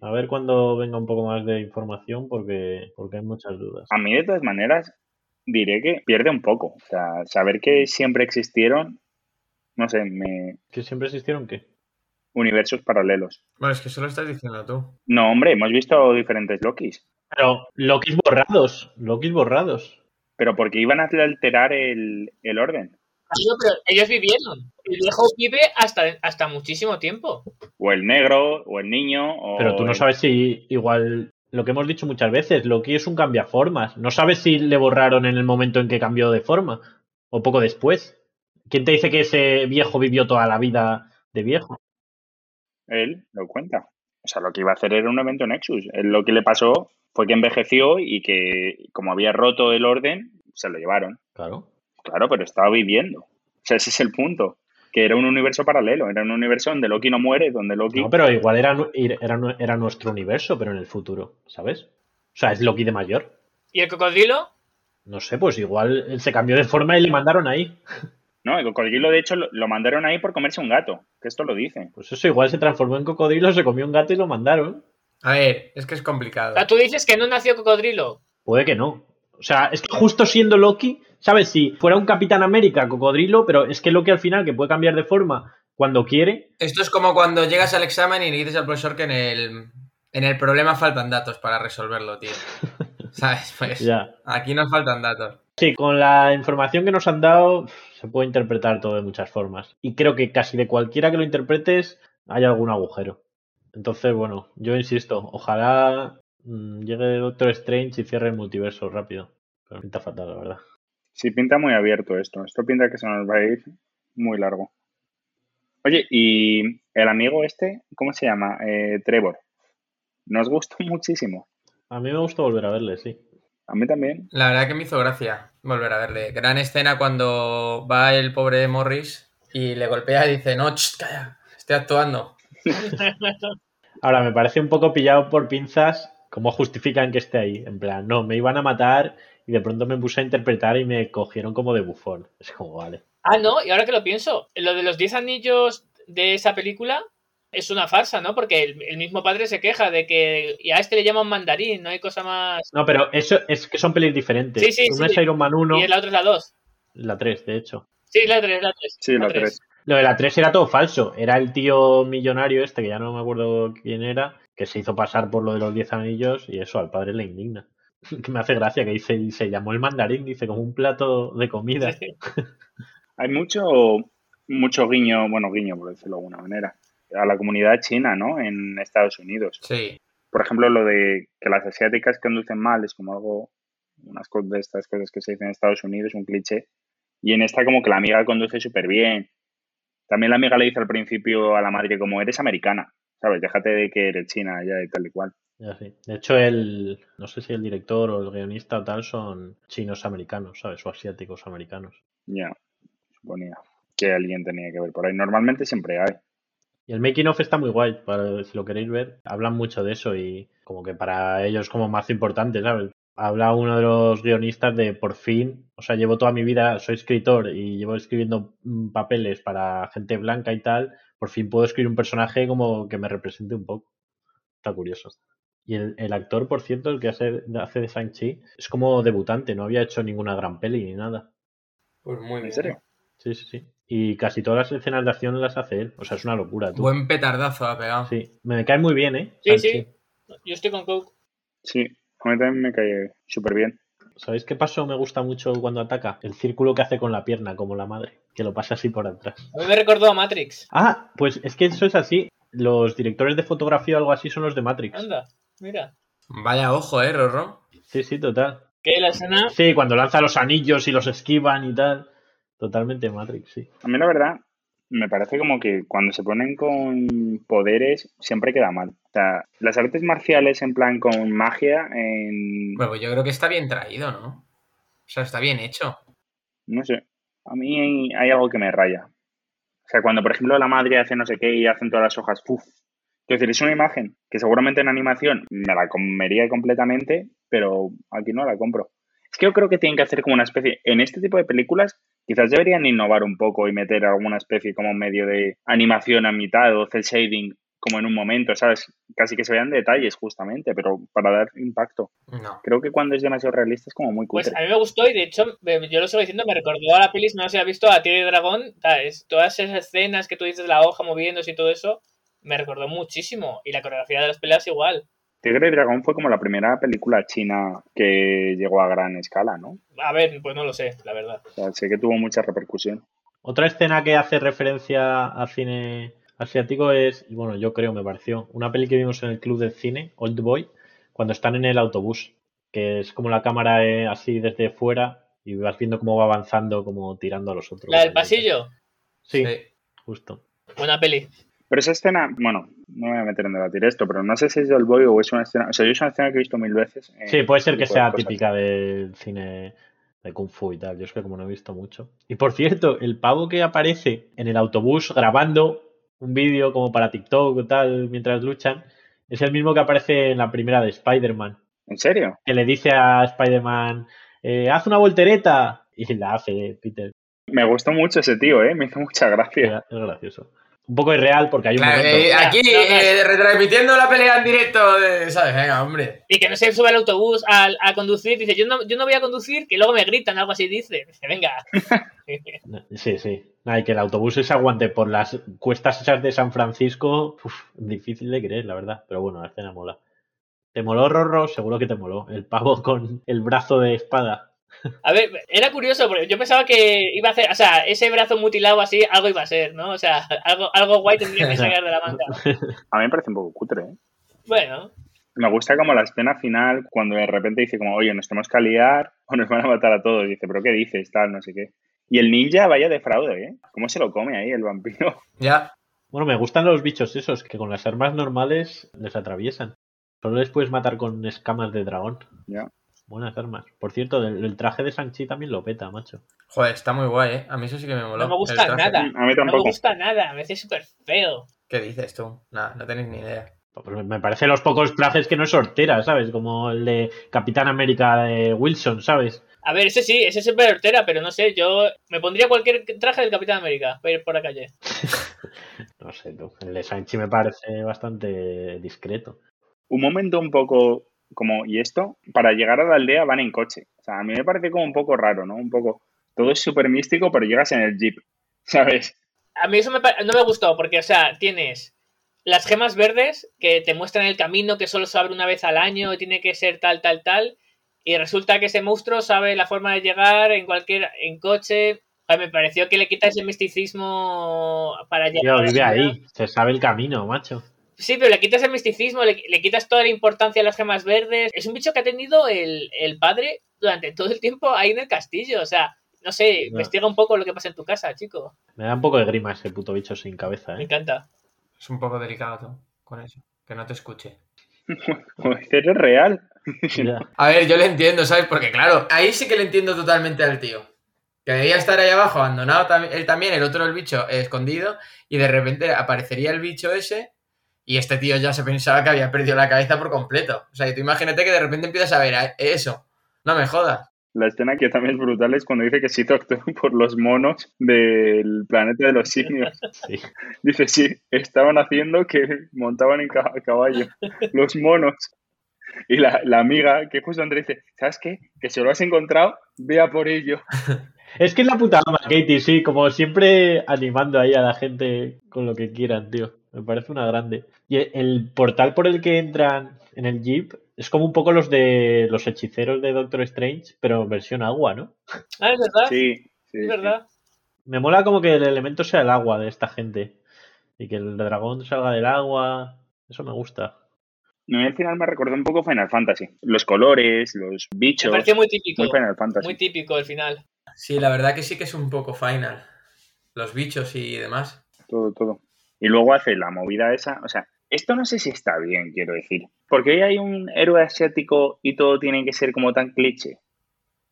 a ver cuando venga un poco más de información porque, porque hay muchas dudas. a mí de todas maneras diré que pierde un poco. O sea, saber que siempre existieron, no sé, me... ¿Que siempre existieron qué? Universos paralelos. Bueno, es que eso lo estás diciendo tú. No, hombre, hemos visto diferentes Lokis. Pero Lokis borrados, Lokis borrados. pero porque iban a alterar el, el orden. Claro, pero ellos vivieron. El viejo vive hasta, hasta muchísimo tiempo. O el negro, o el niño, o... Pero tú no el- sabes si igual lo que hemos dicho muchas veces, Loki es un cambiaformas. No sabes si le borraron en el momento en que cambió de forma o poco después. ¿Quién te dice que ese viejo vivió toda la vida de viejo? Él lo cuenta. O sea, lo que iba a hacer era un evento Nexus. Él lo que le pasó fue que envejeció y que, como había roto el orden, se lo llevaron. Claro. Claro, pero estaba viviendo. O sea, ese es el punto. Que era un universo paralelo. Era un universo donde Loki no muere, donde Loki... No, pero igual era, era, era nuestro universo, pero en el futuro, ¿sabes? O sea, es Loki de mayor. ¿Y el cocodrilo? No sé, pues igual él se cambió de forma y le mandaron ahí. No, el cocodrilo, de hecho, lo, mandaron ahí por comerse un gato. Que esto lo dice. Pues eso, igual se transformó en cocodrilo, se comió un gato y lo mandaron. A ver, es que es complicado. O sea, tú dices que no nació cocodrilo. Puede que no. O sea, es que justo siendo Loki, ¿sabes? Si fuera un Capitán América cocodrilo, pero es que Loki al final, que puede cambiar de forma cuando quiere, Esto es como cuando llegas al examen y le dices al profesor que en el, en el problema faltan datos para resolverlo, tío. ¿Sabes? Pues ya. aquí nos faltan datos. Sí, con la información que nos han dado, se puede interpretar todo de muchas formas. Y creo que casi de cualquiera que lo interpretes, hay algún agujero. Entonces, bueno, yo insisto, ojalá mm, llegue Doctor Strange y cierre el multiverso rápido. Pero pinta fatal, la verdad. Sí, pinta muy abierto esto. Esto pinta que se nos va a ir muy largo. Oye, y el amigo este, ¿cómo se llama? Eh, Trevor. Nos gustó muchísimo. A mí me gusta volver a verle, sí. A mí también. La verdad que me hizo gracia volver a verle. Gran escena cuando va el pobre Morris y le golpea y dice, no, ch, calla, estoy actuando. Ahora, me parece un poco pillado por pinzas cómo justifican que esté ahí. En plan, no, me iban a matar y de pronto me puse a interpretar y me cogieron como de bufón. Es como, vale. Ah, no, y ahora que lo pienso, lo de los 10 anillos de esa película es una farsa, ¿no? Porque el, el mismo padre se queja de que y a este le llaman mandarín, no hay cosa más. No, pero eso es que son pelis diferentes. Sí, sí, Una sí. es Iron Man 1, Y la otra es la 2. la 3, de hecho. Sí, la 3, la 3. Sí, la 3. Lo de la 3 era todo falso. Era el tío millonario este, que ya no me acuerdo quién era, que se hizo pasar por lo de los 10 anillos y eso al padre le indigna. Que me hace gracia que dice, se llamó el mandarín, dice, como un plato de comida. Hay mucho, mucho guiño, bueno, guiño, por decirlo de alguna manera, a la comunidad china, ¿no? En Estados Unidos. Sí. Por ejemplo, lo de que las asiáticas conducen mal es como algo, unas de estas cosas que se dicen en Estados Unidos, un cliché. Y en esta como que la amiga conduce súper bien. También la amiga le dice al principio a la madre como eres americana, ¿sabes? Déjate de que eres china ya y tal y cual. Ya sí. De hecho, el, no sé si el director o el guionista o tal son chinos americanos, ¿sabes? O asiáticos americanos. Ya, suponía que alguien tenía que ver por ahí. Normalmente siempre hay. Y el making of está muy guay, para, si lo queréis ver. Hablan mucho de eso y como que para ellos como más importante, ¿sabes? Habla uno de los guionistas de por fin, o sea, llevo toda mi vida, soy escritor y llevo escribiendo mm, papeles para gente blanca y tal, por fin puedo escribir un personaje como que me represente un poco. Está curioso. Y el, el actor, por cierto, el que hace, hace de Shang-Chi, es como debutante, no había hecho ninguna gran peli ni nada. Pues muy bien. ¿En serio? Sí, sí, sí. Y casi todas las escenas de acción las hace él. O sea, es una locura. Tú. Buen petardazo ha pegado. Sí, me cae muy bien, ¿eh? Sí, sí. Yo estoy con Coke. Sí, a mí también me cae súper bien. ¿Sabéis qué paso me gusta mucho cuando ataca? El círculo que hace con la pierna, como la madre, que lo pasa así por atrás. A mí me recordó a Matrix. Ah, pues es que eso es así. Los directores de fotografía o algo así son los de Matrix. Anda, mira. Vaya ojo, eh, Rorro. Sí, sí, total. Que la escena. Sí, cuando lanza los anillos y los esquivan y tal. Totalmente Matrix, sí. A mí la verdad me parece como que cuando se ponen con poderes siempre queda mal. O sea, las artes marciales en plan con magia, en... Bueno, pues yo creo que está bien traído, ¿no? O sea, está bien hecho. No sé, a mí hay, algo que me raya. O sea, cuando por ejemplo la madre hace no sé qué y hacen todas las hojas, ¡puf! Quiero decir, es una imagen que seguramente en animación me la comería completamente, pero aquí no la compro. Es que yo creo que tienen que hacer como una especie, en este tipo de películas, quizás deberían innovar un poco y meter alguna especie como medio de animación a mitad o cel shading como en un momento, ¿sabes? Casi que se vean detalles justamente, pero para dar impacto. No. Creo que cuando es demasiado realista es como muy Pues cutre. a mí me gustó y de hecho, me- yo lo sigo diciendo, me recordó a la peli, no sé si has visto a Tigre y Dragón, ¿sabes? todas esas escenas que tú dices, la hoja moviéndose y todo eso, me recordó muchísimo. Y la coreografía de las peleas igual. Tigre y Dragón fue como la primera película china que llegó a gran escala, ¿no? A ver, pues no lo sé, la verdad. O sea, sé que tuvo mucha repercusión. Otra escena que hace referencia al cine asiático es, y bueno, yo creo, me pareció, una peli que vimos en el club del cine, Old Boy, cuando están en el autobús, que es como la cámara eh, así desde fuera y vas viendo cómo va avanzando, como tirando a los otros. La del pasillo, Sí, justo. buena peli. Pero esa escena, bueno, no me voy a meter en debatir esto, pero no sé si es del boy o es una escena. O sea, yo es una escena que he visto mil veces. Sí, puede ser que sea típica del cine de Kung Fu y tal. Yo es que como no he visto mucho. Y por cierto, el pavo que aparece en el autobús grabando un vídeo como para TikTok o tal mientras luchan, es el mismo que aparece en la primera de Spider-Man. ¿En serio? Que le dice a Spider-Man, eh, haz una voltereta. Y la hace Peter. Me gustó mucho ese tío, ¿eh? Me hizo mucha gracia. Es gracioso. Un poco irreal porque hay un Claro, momento. eh, aquí, eh, retransmitiendo la pelea en directo, de- ¿sabes? Venga, hombre. Y que no se sube al autobús a, a conducir, dice, yo no, yo no voy a conducir, que luego me gritan, algo así dice. Dice, venga. Sí, sí. Nada, y que el autobús se aguante por las cuestas esas de San Francisco, uf, difícil de creer, la verdad. Pero bueno, la escena mola. ¿Te moló, Rorro? Seguro que te moló. El pavo con el brazo de espada. A ver, era curioso, porque yo pensaba que iba a hacer, o sea, ese brazo mutilado así, algo iba a ser, ¿no? O sea, algo, algo guay tendría que sacar de la manga. A mí me parece un poco cutre, ¿eh? Bueno, Me gusta como la escena final, cuando de repente dice como, oye, nos tenemos que aliar o nos van a matar a todos. dice, pero ¿qué dices? Tal, no sé qué. Y el ninja vaya de fraude, ¿eh? ¿Cómo se lo come ahí el vampiro? Ya. Bueno, me gustan los bichos esos que con las armas normales les atraviesan. Solo les puedes matar con escamas de dragón. Ya. Buenas armas. Por cierto, el, el traje de Sanchi también lo peta, macho. Joder, está muy guay, ¿eh? A mí eso sí que me moló. no me gusta nada. A mí No me tampoco. gusta nada, me parece súper feo. ¿Qué dices tú? Nada, no tenéis ni idea. Pues me parece los pocos trajes que no es hortera, ¿sabes? Como el de Capitán América de Wilson, ¿sabes? A ver, ese sí, ese es súper hortera, pero no sé, yo me pondría cualquier traje del Capitán América para ir por la calle. No sé, tú. El de Sanchi me parece bastante discreto. Un momento un poco como, ¿y esto? Para llegar a la aldea van en coche. O sea, a mí me parece como un poco raro, ¿no? Un poco, todo es súper místico, pero llegas en el jeep, ¿sabes? A mí eso me no me gustó, porque, o sea, tienes las gemas verdes que te muestran el camino que solo se abre una vez al año y tiene que ser tal, tal, tal. Y resulta que ese monstruo sabe la forma de llegar en cualquier en coche. Ay, me pareció que le quita ese misticismo para llegar. La vive ahí. Se sabe el camino, macho. Sí, pero le quitas el misticismo, le, le quitas toda la importancia a las gemas verdes. Es un bicho que ha tenido el, el padre durante todo el tiempo ahí en el castillo. O sea, no sé, investiga un poco lo que pasa en tu casa, chico. Me da un poco de grima ese puto bicho sin cabeza, Me ¿eh? encanta. Es un poco delicado tú con eso. Que no te escuche. Joder, ¿eres real? A ver, yo le entiendo, ¿sabes? Porque claro, ahí sí que le entiendo totalmente al tío. Que debía estar ahí abajo, abandonado tam- él también, el otro el bicho eh, escondido, y de repente aparecería el bicho ese, y este tío ya se pensaba que había perdido la cabeza por completo. O sea, y tú imagínate que de repente empiezas a ver a- eso, No me jodas. La escena que también es brutal es cuando dice que sí doctor por los monos del planeta de los simios. Sí. Dice, sí, estaban haciendo que montaban en caballo los monos. Y la, la amiga que justo antes dice, ¿sabes qué? Que si lo has encontrado, vea por ello. Es que es la puta ama, Katie, sí, como siempre animando ahí a la gente con lo que quieran, tío. Me parece una grande. Y el- portal por el que entran en el Jeep es como un poco los de los hechiceros de Doctor Strange, pero en versión agua, ¿no? Ah, es verdad. Sí, sí. es sí. verdad. Me mola como que el elemento sea el agua de esta gente. Y que el dragón salga del agua. Eso me gusta. No, al final me recordó un poco Final Fantasy. Los colores, los Me bichos. pareció muy típico. Muy Final Fantasy. Muy típico el final. Sí, la verdad que sí que es un poco final. Los bichos y demás. Todo, todo. Y luego hace la movida esa. O sea, esto no sé si está bien, quiero decir. Porque hoy hay un héroe asiático y todo tiene que ser como tan cliché.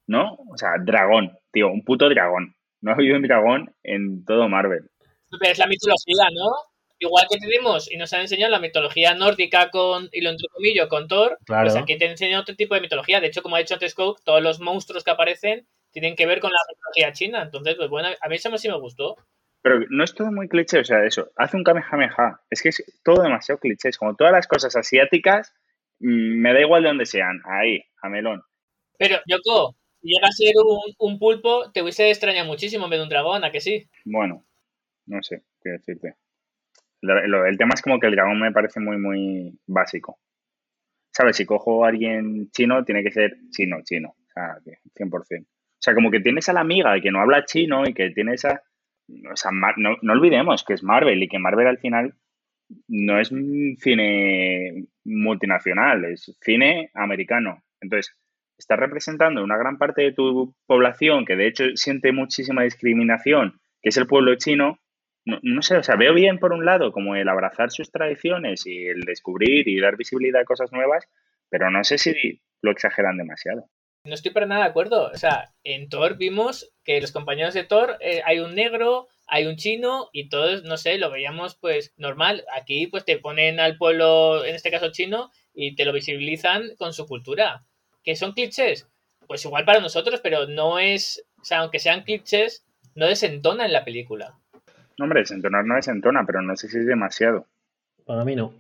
¿No? O sea, dragón, tío, un puto dragón. No ha habido un dragón en todo Marvel. Pero es la mitología, ¿no? Igual que tenemos y nos han enseñado la mitología nórdica con, y lo entrecomillo, con Thor, Claro. pues aquí te enseñan otro tipo de mitología. De hecho, como ha dicho antes Coke, todos los monstruos que aparecen tienen que ver con la mitología china. Entonces, pues bueno, a mí eso sí me gustó. Pero no es todo muy cliché, o sea, eso. Hace un Kamehameha. Es que es todo demasiado cliché. Es como todas las cosas asiáticas, mm, me da igual de donde sean. Ahí, a melón. Pero, Yoko, si llega a ser un, un pulpo, te hubiese extrañado muchísimo en vez de un dragón, ¿a que sí? Bueno, no sé qué decirte. El tema es como que el dragón me parece muy, muy básico. ¿Sabes? Si cojo a alguien chino, tiene que ser chino, chino. O sea, que 100%. O sea, como que tienes a la amiga que no habla chino y que tiene esa... O sea, Mar- no, no olvidemos que es Marvel y que Marvel al final no es cine multinacional, es cine americano. Entonces, estás representando una gran parte de tu población que de hecho siente muchísima discriminación, que es el pueblo chino. No, no sé, o sea, veo bien por un lado como el abrazar sus tradiciones y el descubrir y dar visibilidad a cosas nuevas, pero no sé si lo exageran demasiado. No estoy para nada de acuerdo. O sea, en Thor vimos que los compañeros de Thor eh, hay un negro, hay un chino y todos, no sé, lo veíamos pues normal. Aquí pues te ponen al pueblo, en este caso chino, y te lo visibilizan con su cultura. ¿Que son clichés? Pues igual para nosotros, pero no es, o sea, aunque sean clichés, no desentona en la película. No, hombre, desentonar no desentona, pero no sé si es demasiado. Para mí no.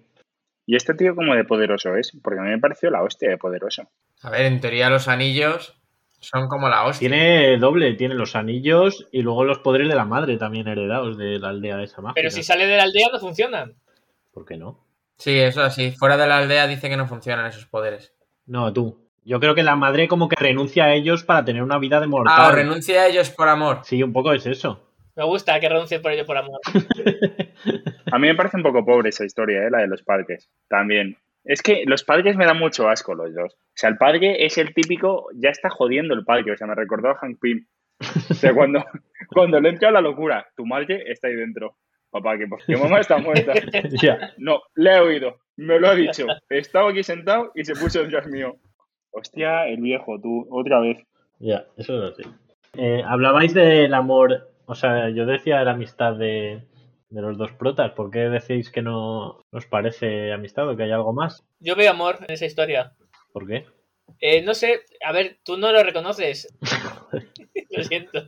¿Y este tío como de poderoso es? Porque a mí me pareció la hostia de poderoso. A ver, en teoría los anillos son como la hostia. Tiene doble, tiene los anillos y luego los poderes de la madre también heredados de la aldea de esa mágica. Pero si sale de la aldea no funcionan. ¿Por qué no? Sí, eso así. Fuera de la aldea dice que no funcionan esos poderes. No, tú. Yo creo que la madre como que renuncia a ellos para tener una vida de Ah, mortal. o renuncia a ellos por amor. Sí, un poco es eso. Me gusta que renuncie por ello por amor. A mí me parece un poco pobre esa historia, ¿eh? la de los padres. También. Es que los padres me dan mucho asco los dos. O sea, el padre es el típico, ya está jodiendo el padre. O sea, me recordó a Hank Pym. O sea, cuando, cuando le entra la locura, tu madre está ahí dentro. Papá, que porque mamá está muerta. No, le he oído, me lo ha dicho. Estaba aquí sentado y se puso detrás mío. Hostia, el viejo, tú, otra vez. Ya, eso es así. Eh, hablabais del amor, o sea, yo decía de la amistad de, de los dos protas. ¿Por qué decís que no os parece amistad o que hay algo más? Yo veo amor en esa historia. ¿Por qué? Eh, no sé, a ver, tú no lo reconoces. lo siento.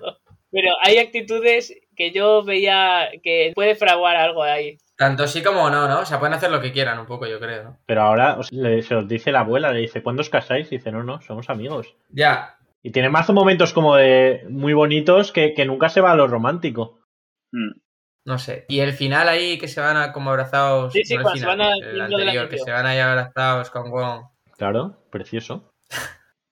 Pero hay actitudes que yo veía que puede fraguar algo ahí. Tanto sí como no, ¿no? O sea, pueden hacer lo que quieran un poco, yo creo, ¿no? Pero ahora os- le- se os dice la abuela, le dice, ¿cuándo os casáis? Y dice, no, no, somos amigos. Ya. Y tiene más momentos como de muy bonitos que, que nunca se va a lo romántico. Mm. No sé. Y el final ahí que se van a como abrazados. Sí, sí, no cuando se van a- el anterior, que se van ahí abrazados con Wong. Claro, precioso.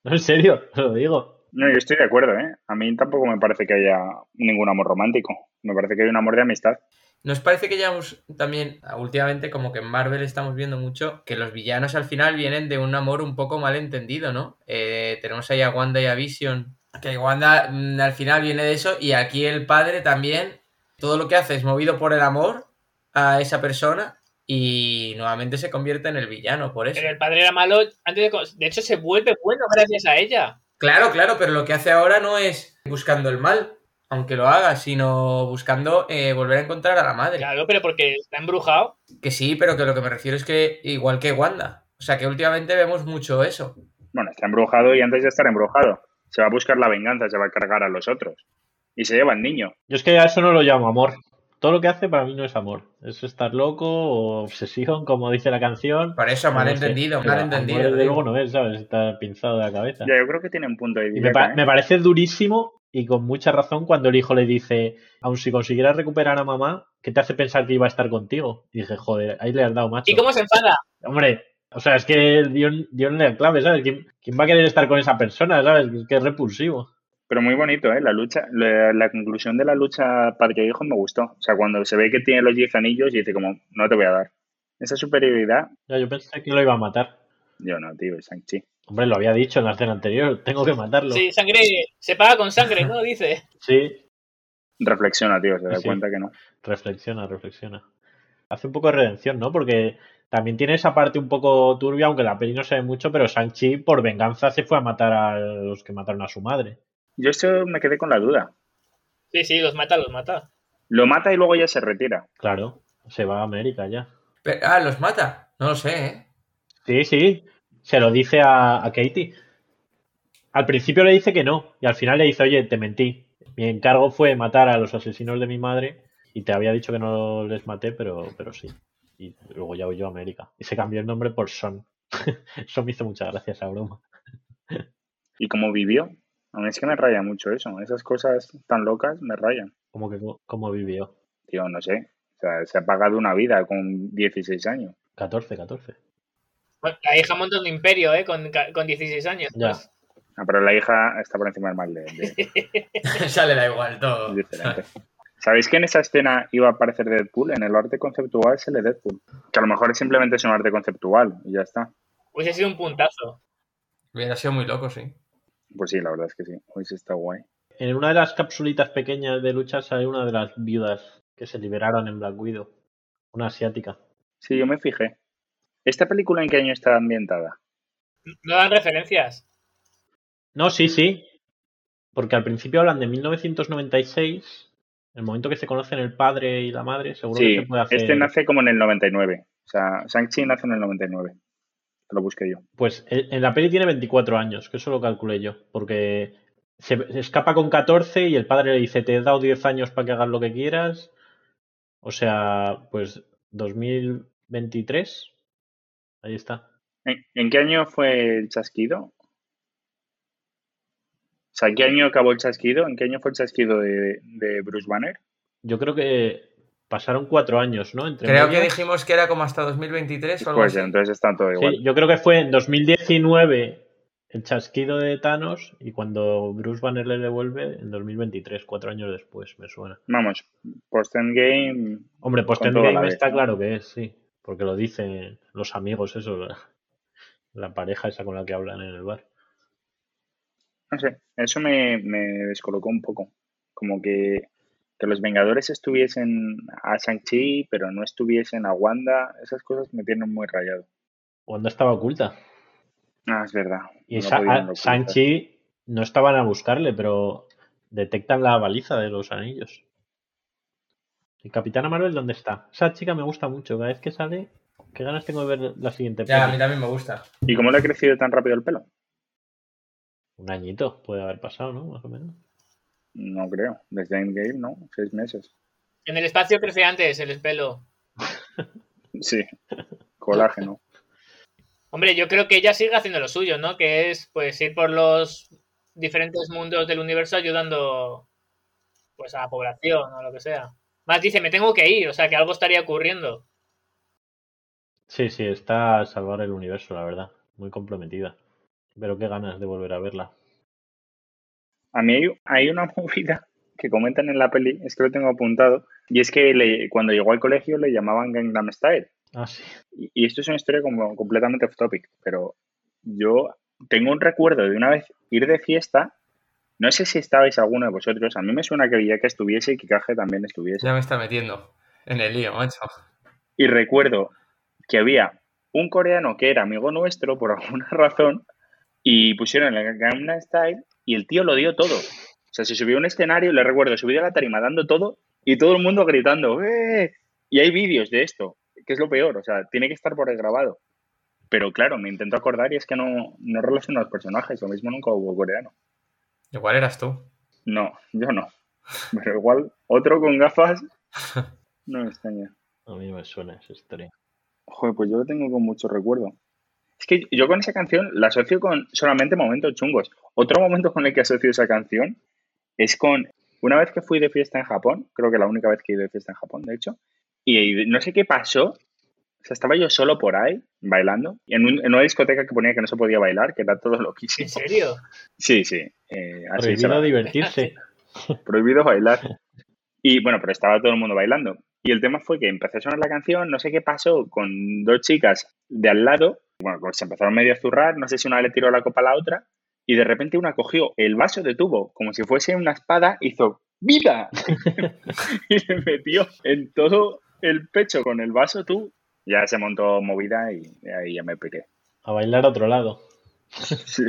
No, en serio, os lo digo. No, yo estoy de acuerdo, ¿eh? A mí tampoco me parece que haya ningún amor romántico. Me parece que hay un amor de amistad. ¿Nos parece que ya hemos también, últimamente, como que en Marvel estamos viendo mucho que los villanos al final vienen de un amor un poco mal entendido, ¿no? Eh, tenemos ahí a Wanda y a Vision, que Wanda mm, al final viene de eso, y aquí el padre también, todo lo que hace es movido por el amor a esa persona y nuevamente se convierte en el villano por eso. Pero el padre era malo antes de... De hecho, se vuelve bueno gracias a ella. Claro, claro, pero lo que hace ahora no es buscando el mal, aunque lo haga, sino buscando eh, volver a encontrar a la madre. Claro, pero porque está embrujado. Que sí, pero que lo que me refiero es que igual que Wanda. O sea, que últimamente vemos mucho eso. Bueno, está embrujado y antes de estar embrujado. Se va a buscar la venganza, se va a cargar a los otros. Y se lleva al niño. Yo es que a eso no lo llamo amor. Todo lo que hace para mí no es amor. Es estar loco o obsesión, como dice la canción. Por eso, No sé, malentendido, pero malentendido. amor, desde digo. luego no es, ¿sabes? Está pinzado de la cabeza. Ya, yo creo que tiene un punto de Y me, directa, pa- ¿eh? me parece durísimo y con mucha razón cuando el hijo le dice, aun si consiguieras recuperar a mamá, ¿qué te hace pensar que iba a estar contigo? Y dije, joder, ahí le has dado macho. ¿Y cómo se enfada? Hombre, o sea, es que dio, dio la clave, ¿sabes? ¿Quién, quién va a querer estar con esa persona, ¿sabes? Es que es repulsivo. Pero muy bonito, ¿eh? La lucha, la, la conclusión de la lucha padre-hijo me gustó. O sea, cuando se ve que tiene los 10 anillos y dice como, no te voy a dar. Esa superioridad, Ya, yo pensé que lo iba a matar. yo no, tío, es Shang-Chi. Hombre, lo había dicho en la escena anterior, tengo que matarlo. Sí, sangre, se paga con sangre, ¿no? Dice. Sí, Reflexiona, tío, se da Sí. cuenta que no. reflexiona, reflexiona. Hace un poco de redención, ¿no? Porque también tiene esa parte un poco turbia, aunque la peli no se ve mucho, pero Shang-Chi por venganza se fue a matar a los que mataron a su madre. Yo esto me quedé con la duda. Sí, sí, los mata, los mata. Lo mata y luego ya se retira. Claro, se va a América ya. Pero- ah, los mata. No lo sé, ¿eh? Sí, sí, se lo dice a, a Katie. Al principio le dice que no, y al final le dice, oye, te mentí. Mi encargo fue matar a los asesinos de mi madre, y te había dicho que no les maté, pero, pero sí. Y luego ya huyó a América. Y se cambió el nombre por Son. Eso me hizo mucha gracia esa broma. ¿Y cómo vivió? A mí es que me raya mucho eso. Esas cosas tan locas me rayan. Como que cómo vivió. Tío, no sé. O sea, se ha pagado una vida con 16 años. 14, 14. Bueno, la hija monta un imperio, ¿eh? Con, con 16 años. Ya. pues. Ah, pero la hija está por encima del mal de, de- ya le da igual todo. diferente. ¿Sabéis que en esa escena iba a aparecer Deadpool? En el arte conceptual sale Deadpool. Que a lo mejor simplemente es un arte conceptual y ya está. Hubiese sido un puntazo. Hubiera sido muy loco, sí. Pues sí, la verdad es que sí. Hoy sí está guay. En una de las capsulitas pequeñas de lucha sale una de las viudas que se liberaron en Black Widow. Una asiática. Sí, yo me fijé. ¿Esta película en qué año está ambientada? No dan referencias. No, sí, sí. Porque al principio hablan de 1996. El momento que se conocen el padre y la madre, seguro Sí, que se puede hacer. este nace como en el 99. O sea, Shang-Chi nace en el 99. Lo busqué yo. Pues en en la peli tiene 24 años, que eso lo calculé yo. Porque se, se escapa con 14 y el padre le dice: Te he dado 10 años para que hagas lo que quieras. O sea, pues 2023. Ahí está. ¿En, en qué año fue el chasquido? O sea, ¿en qué año acabó el chasquido? ¿En qué año fue el chasquido de, de Bruce Banner? Yo creo que pasaron cuatro años, ¿no? Entre Creo medio. que dijimos que era como hasta 2023 o algo Pues así. entonces están todo igual. Sí, yo creo que fue en 2019 el chasquido de Thanos y cuando Bruce Banner le devuelve en 2023, cuatro años después, me suena. Vamos, post-endgame... Hombre, Con todo a la Endgame vez, está ¿no? claro que es, sí, porque lo dicen los amigos, eso, la, la pareja esa con la que hablan en el bar. No sé, eso me, me descolocó un poco. Como que, que los Vengadores estuviesen a Shang-Chi, pero no estuviesen a Wanda. Esas cosas me tienen muy rayado. Wanda estaba oculta. Ah, es verdad. Y no Sa- podían a- ocultar. Shang-Chi no estaban a buscarle, pero detectan la baliza de los anillos. ¿Y Capitana Marvel dónde está? Esa chica me gusta mucho. Cada vez que sale, qué ganas tengo de ver la siguiente Ya, a mí también me gusta. ¿Y cómo le ha crecido tan rápido el pelo? Un añito puede haber pasado, ¿no? Más o menos. No creo. Desde Endgame, ¿no? Seis meses. En el espacio crece antes el pelo. Sí. Colágeno. Hombre, yo creo que ella sigue haciendo lo suyo, ¿no? Que es pues ir por los diferentes mundos del universo ayudando pues a la población o lo que sea. Más dice, me tengo que ir, o sea que algo estaría ocurriendo. Sí, sí, está a salvar el universo, la verdad. Muy comprometida. Pero qué ganas de volver a verla. A mí hay, hay una movida que comentan en la peli, es que lo tengo apuntado, y es que le- cuando llegó al colegio le llamaban Gangnam Style. Ah, sí. Y, y esto es una historia como completamente off topic, pero yo tengo un recuerdo de una vez ir de fiesta, no sé si estabais alguno de vosotros, a mí me suena que Villaka estuviese y que Caje también estuviese. Ya me está metiendo en el lío, macho. Y recuerdo que había un coreano que era amigo nuestro por alguna razón y pusieron el Gangnam Style y el tío lo dio todo. O sea, se subió a un escenario, le recuerdo, subió a la tarima dando todo y todo el mundo gritando, ¡eh! Y hay vídeos de esto, que es lo peor, o sea, tiene que estar por el grabado. pero claro, me intento acordar y es que no, no relaciono los personajes. Lo mismo nunca hubo coreano. Igual eras tú. No, yo no. Pero igual otro con gafas no me extraña. A mí me suena esa historia. Joder, pues yo lo tengo con mucho recuerdo. Es que yo con esa canción la asocio con solamente momentos chungos. Otro momento con el que asocio esa canción es con una vez que fui de fiesta en Japón, creo que la única vez que he ido de fiesta en Japón, de hecho, y no sé qué pasó, o sea, estaba yo solo por ahí, bailando, y en, un- en una discoteca que ponía que no se podía bailar, que era todo loquísimo. ¿En serio? Sí, sí. eh, así Prohibido será. divertirse. prohibido bailar. Y bueno, pero estaba todo el mundo bailando. Y el tema fue que empezó a sonar la canción, no sé qué pasó con dos chicas de al lado, bueno, pues se empezaron medio a zurrar, no sé si una le tiró la copa a la otra, y de repente una cogió el vaso de tubo como si fuese una espada, hizo ¡Vida! y le metió en todo el pecho con el vaso tú. Ya se montó movida y ahí ya me pegué. A bailar a otro lado. Sí.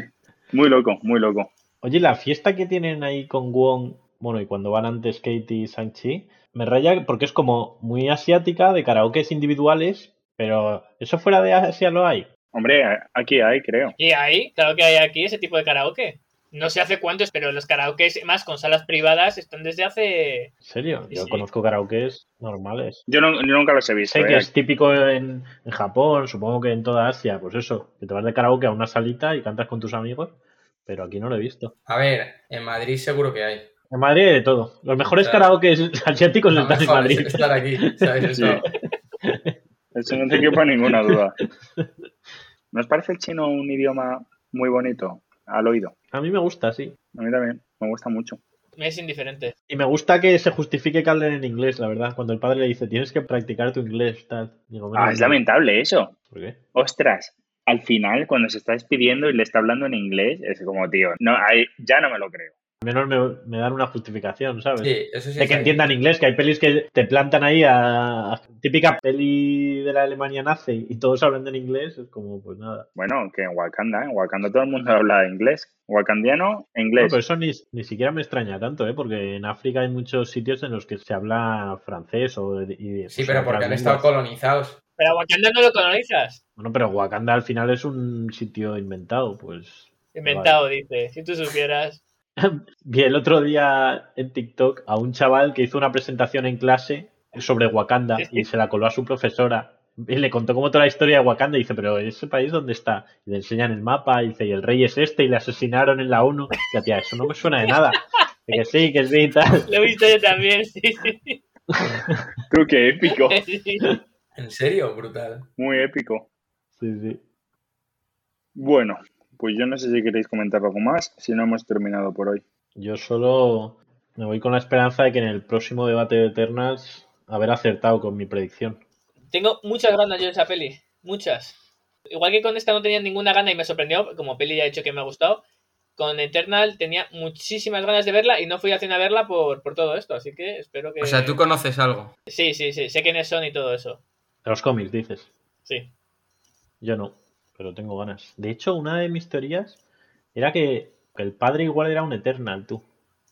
Muy loco, muy loco. Oye, la fiesta que tienen ahí con Wong, bueno, y cuando van antes Kate y Sanchi, me raya porque es como muy asiática, de karaokes individuales, pero ¿eso fuera de Asia lo hay? Hombre, aquí hay, creo. Y ahí, claro que hay aquí ese tipo de karaoke. No sé hace cuántos, pero los karaokes más con salas privadas están desde hace... ¿En serio? Yo Sí. conozco karaokes normales. Yo, no- yo nunca los he visto. Sé que ¿eh? es típico en, en Japón, supongo que en toda Asia, pues eso, que te vas de karaoke a una salita y cantas con tus amigos, pero aquí no lo he visto. A ver, en Madrid seguro que hay. En Madrid hay de todo. Los mejores Claro. karaokes asiáticos están en es Madrid. estar aquí, ¿sabes? Eso- Eso no te quepa ninguna duda. ¿Nos parece el chino un idioma muy bonito al oído? A mí me gusta, sí. A mí también, me gusta mucho. Me es indiferente. Y me gusta que se justifique que hablen en inglés, la verdad. Cuando el padre le dice, tienes que practicar tu inglés, tal. Digo, Ah, es lamentable eso. ¿Por qué? Ostras, al final cuando se está despidiendo y le está hablando en inglés, es como, tío, no, ahí, ya no me lo creo. Al menos me, me dan una justificación, ¿sabes? Sí, eso sí. de que bien. entiendan inglés, que hay pelis que te plantan ahí a, a típica peli de la Alemania nazi y todos hablan en inglés, es como, pues nada. Bueno, que en Wakanda, ¿eh? en Wakanda todo el mundo habla inglés. Wakandiano, No, inglés. pero eso ni, ni siquiera me extraña tanto, ¿eh? Porque en África hay muchos sitios en los que se habla francés o... y- Sí, o pero porque han estado colonizados. Pero a Wakanda no lo colonizas. Bueno, pero Wakanda al final es un sitio inventado, pues... Inventado, dice. Si tú supieras. Vi el otro día en TikTok a un chaval que hizo una presentación en clase sobre Wakanda y se la coló a su profesora. Y le contó como toda la historia de Wakanda y dice, pero ¿ese país dónde está? Y le enseñan el mapa y dice, y el rey es este y le asesinaron en la ONU. Y la tía, eso no me suena de nada. Y que sí, que sí y tal. Lo he visto yo también, sí, sí. Tú, qué épico, sí. En serio, brutal. muy épico. Sí, sí. Bueno, pues yo no sé si queréis comentar algo más, si no hemos terminado por hoy. Yo solo me voy con la esperanza de que en el próximo debate de Eternals haber acertado con mi predicción. Tengo muchas ganas yo de esa peli. Muchas. Igual que con esta no tenía ninguna gana y me sorprendió, como peli ya he dicho que me ha gustado. Con Eternal tenía muchísimas ganas de verla y no fui a cine a verla por, por todo esto, así que espero que... O sea, tú conoces algo. Sí, sí, sí, sé quiénes son y todo eso. De los cómics, dices. Sí. Yo no, pero tengo ganas. De hecho, una de mis teorías era que el padre igual era un Eternal, tú.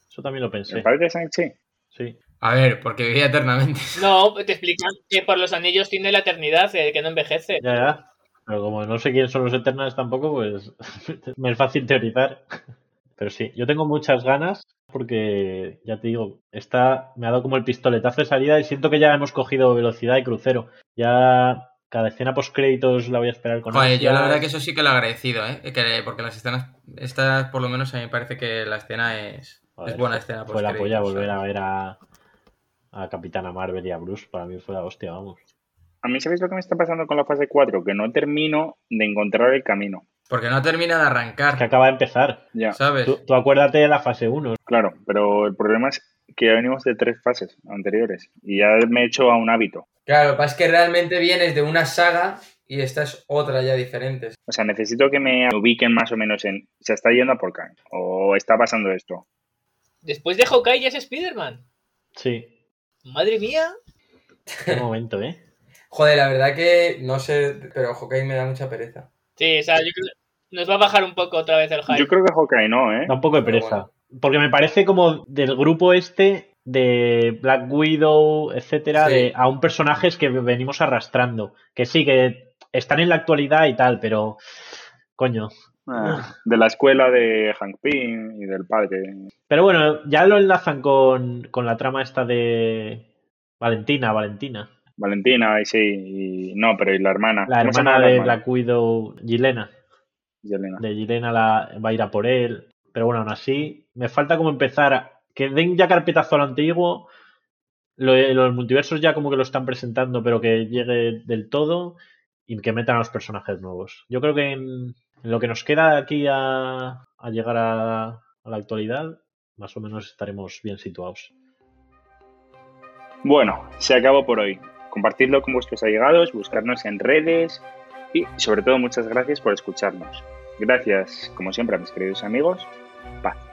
Eso también lo pensé. ¿El padre de Shang-Chi? Sí. A ver, porque vivía eternamente. No, te explican que por los anillos tiene la eternidad, eh, que no envejece. Ya, ya. Pero como no sé quiénes son los Eternals tampoco, pues me es fácil teorizar. Pero sí, yo tengo muchas ganas porque, ya te digo, esta me ha dado como el pistoletazo de salida y siento que ya hemos cogido velocidad y crucero. Ya cada escena post créditos la voy a esperar con Joder, yo la verdad que eso sí que lo he agradecido, ¿eh? Que, porque las escenas, estas por lo menos a mí me parece que la escena es, Joder, es buena escena. Fue la post polla volver a ver a, a Capitana Marvel y a Bruce. Para mí fue la hostia, vamos. A mí, ¿sabéis lo que me está pasando con la fase 4? Que no termino de encontrar el camino. Porque no termina de Es que arrancar, acaba de empezar. Ya, ¿sabes? Tú, tú acuérdate de la fase 1. claro, pero el problema es que ya venimos de tres fases anteriores y ya me he hecho a un hábito. Claro, lo que pasa es que realmente vienes de una saga y esta es otra ya diferente. O sea, necesito que me ubiquen más o menos en se está yendo a por Kang o está pasando esto. Después de Hawkeye ya es Spider-Man. Sí. Madre mía. Qué momento, ¿eh? Joder, la verdad que no sé, pero Hawkeye me da mucha pereza. Sí, o sea, yo creo que nos va a bajar un poco otra vez el hype. Yo creo que Hawkeye no, ¿eh? Da un poco de Pero pereza. Porque me parece como del grupo este de Black Widow, etcétera, Sí. de, a un personajes que venimos arrastrando. Que sí, que están en la actualidad y tal, pero coño. Ah, de la escuela de Hank Pym y del padre. Pero bueno, ya lo enlazan con, con la trama esta de Valentina, Valentina. Valentina, y sí, y no, pero y la hermana. La ¿Cómo se hermana de hermana? Black Widow, Yelena. Yelena. De Yelena la, va a ir a por él. Pero bueno, aún así, me falta como empezar. que den ya carpetazo al antiguo. Lo- los multiversos ya como que lo están presentando, pero que llegue del todo. Y que metan a los personajes nuevos. Yo creo que en, lo que nos queda aquí a, a llegar a, a la actualidad, más o menos estaremos bien situados. Bueno, se acabó por hoy. Compartidlo con vuestros allegados, buscarnos en redes y sobre todo muchas gracias por escucharnos. Gracias, como siempre, a mis queridos amigos. Paz.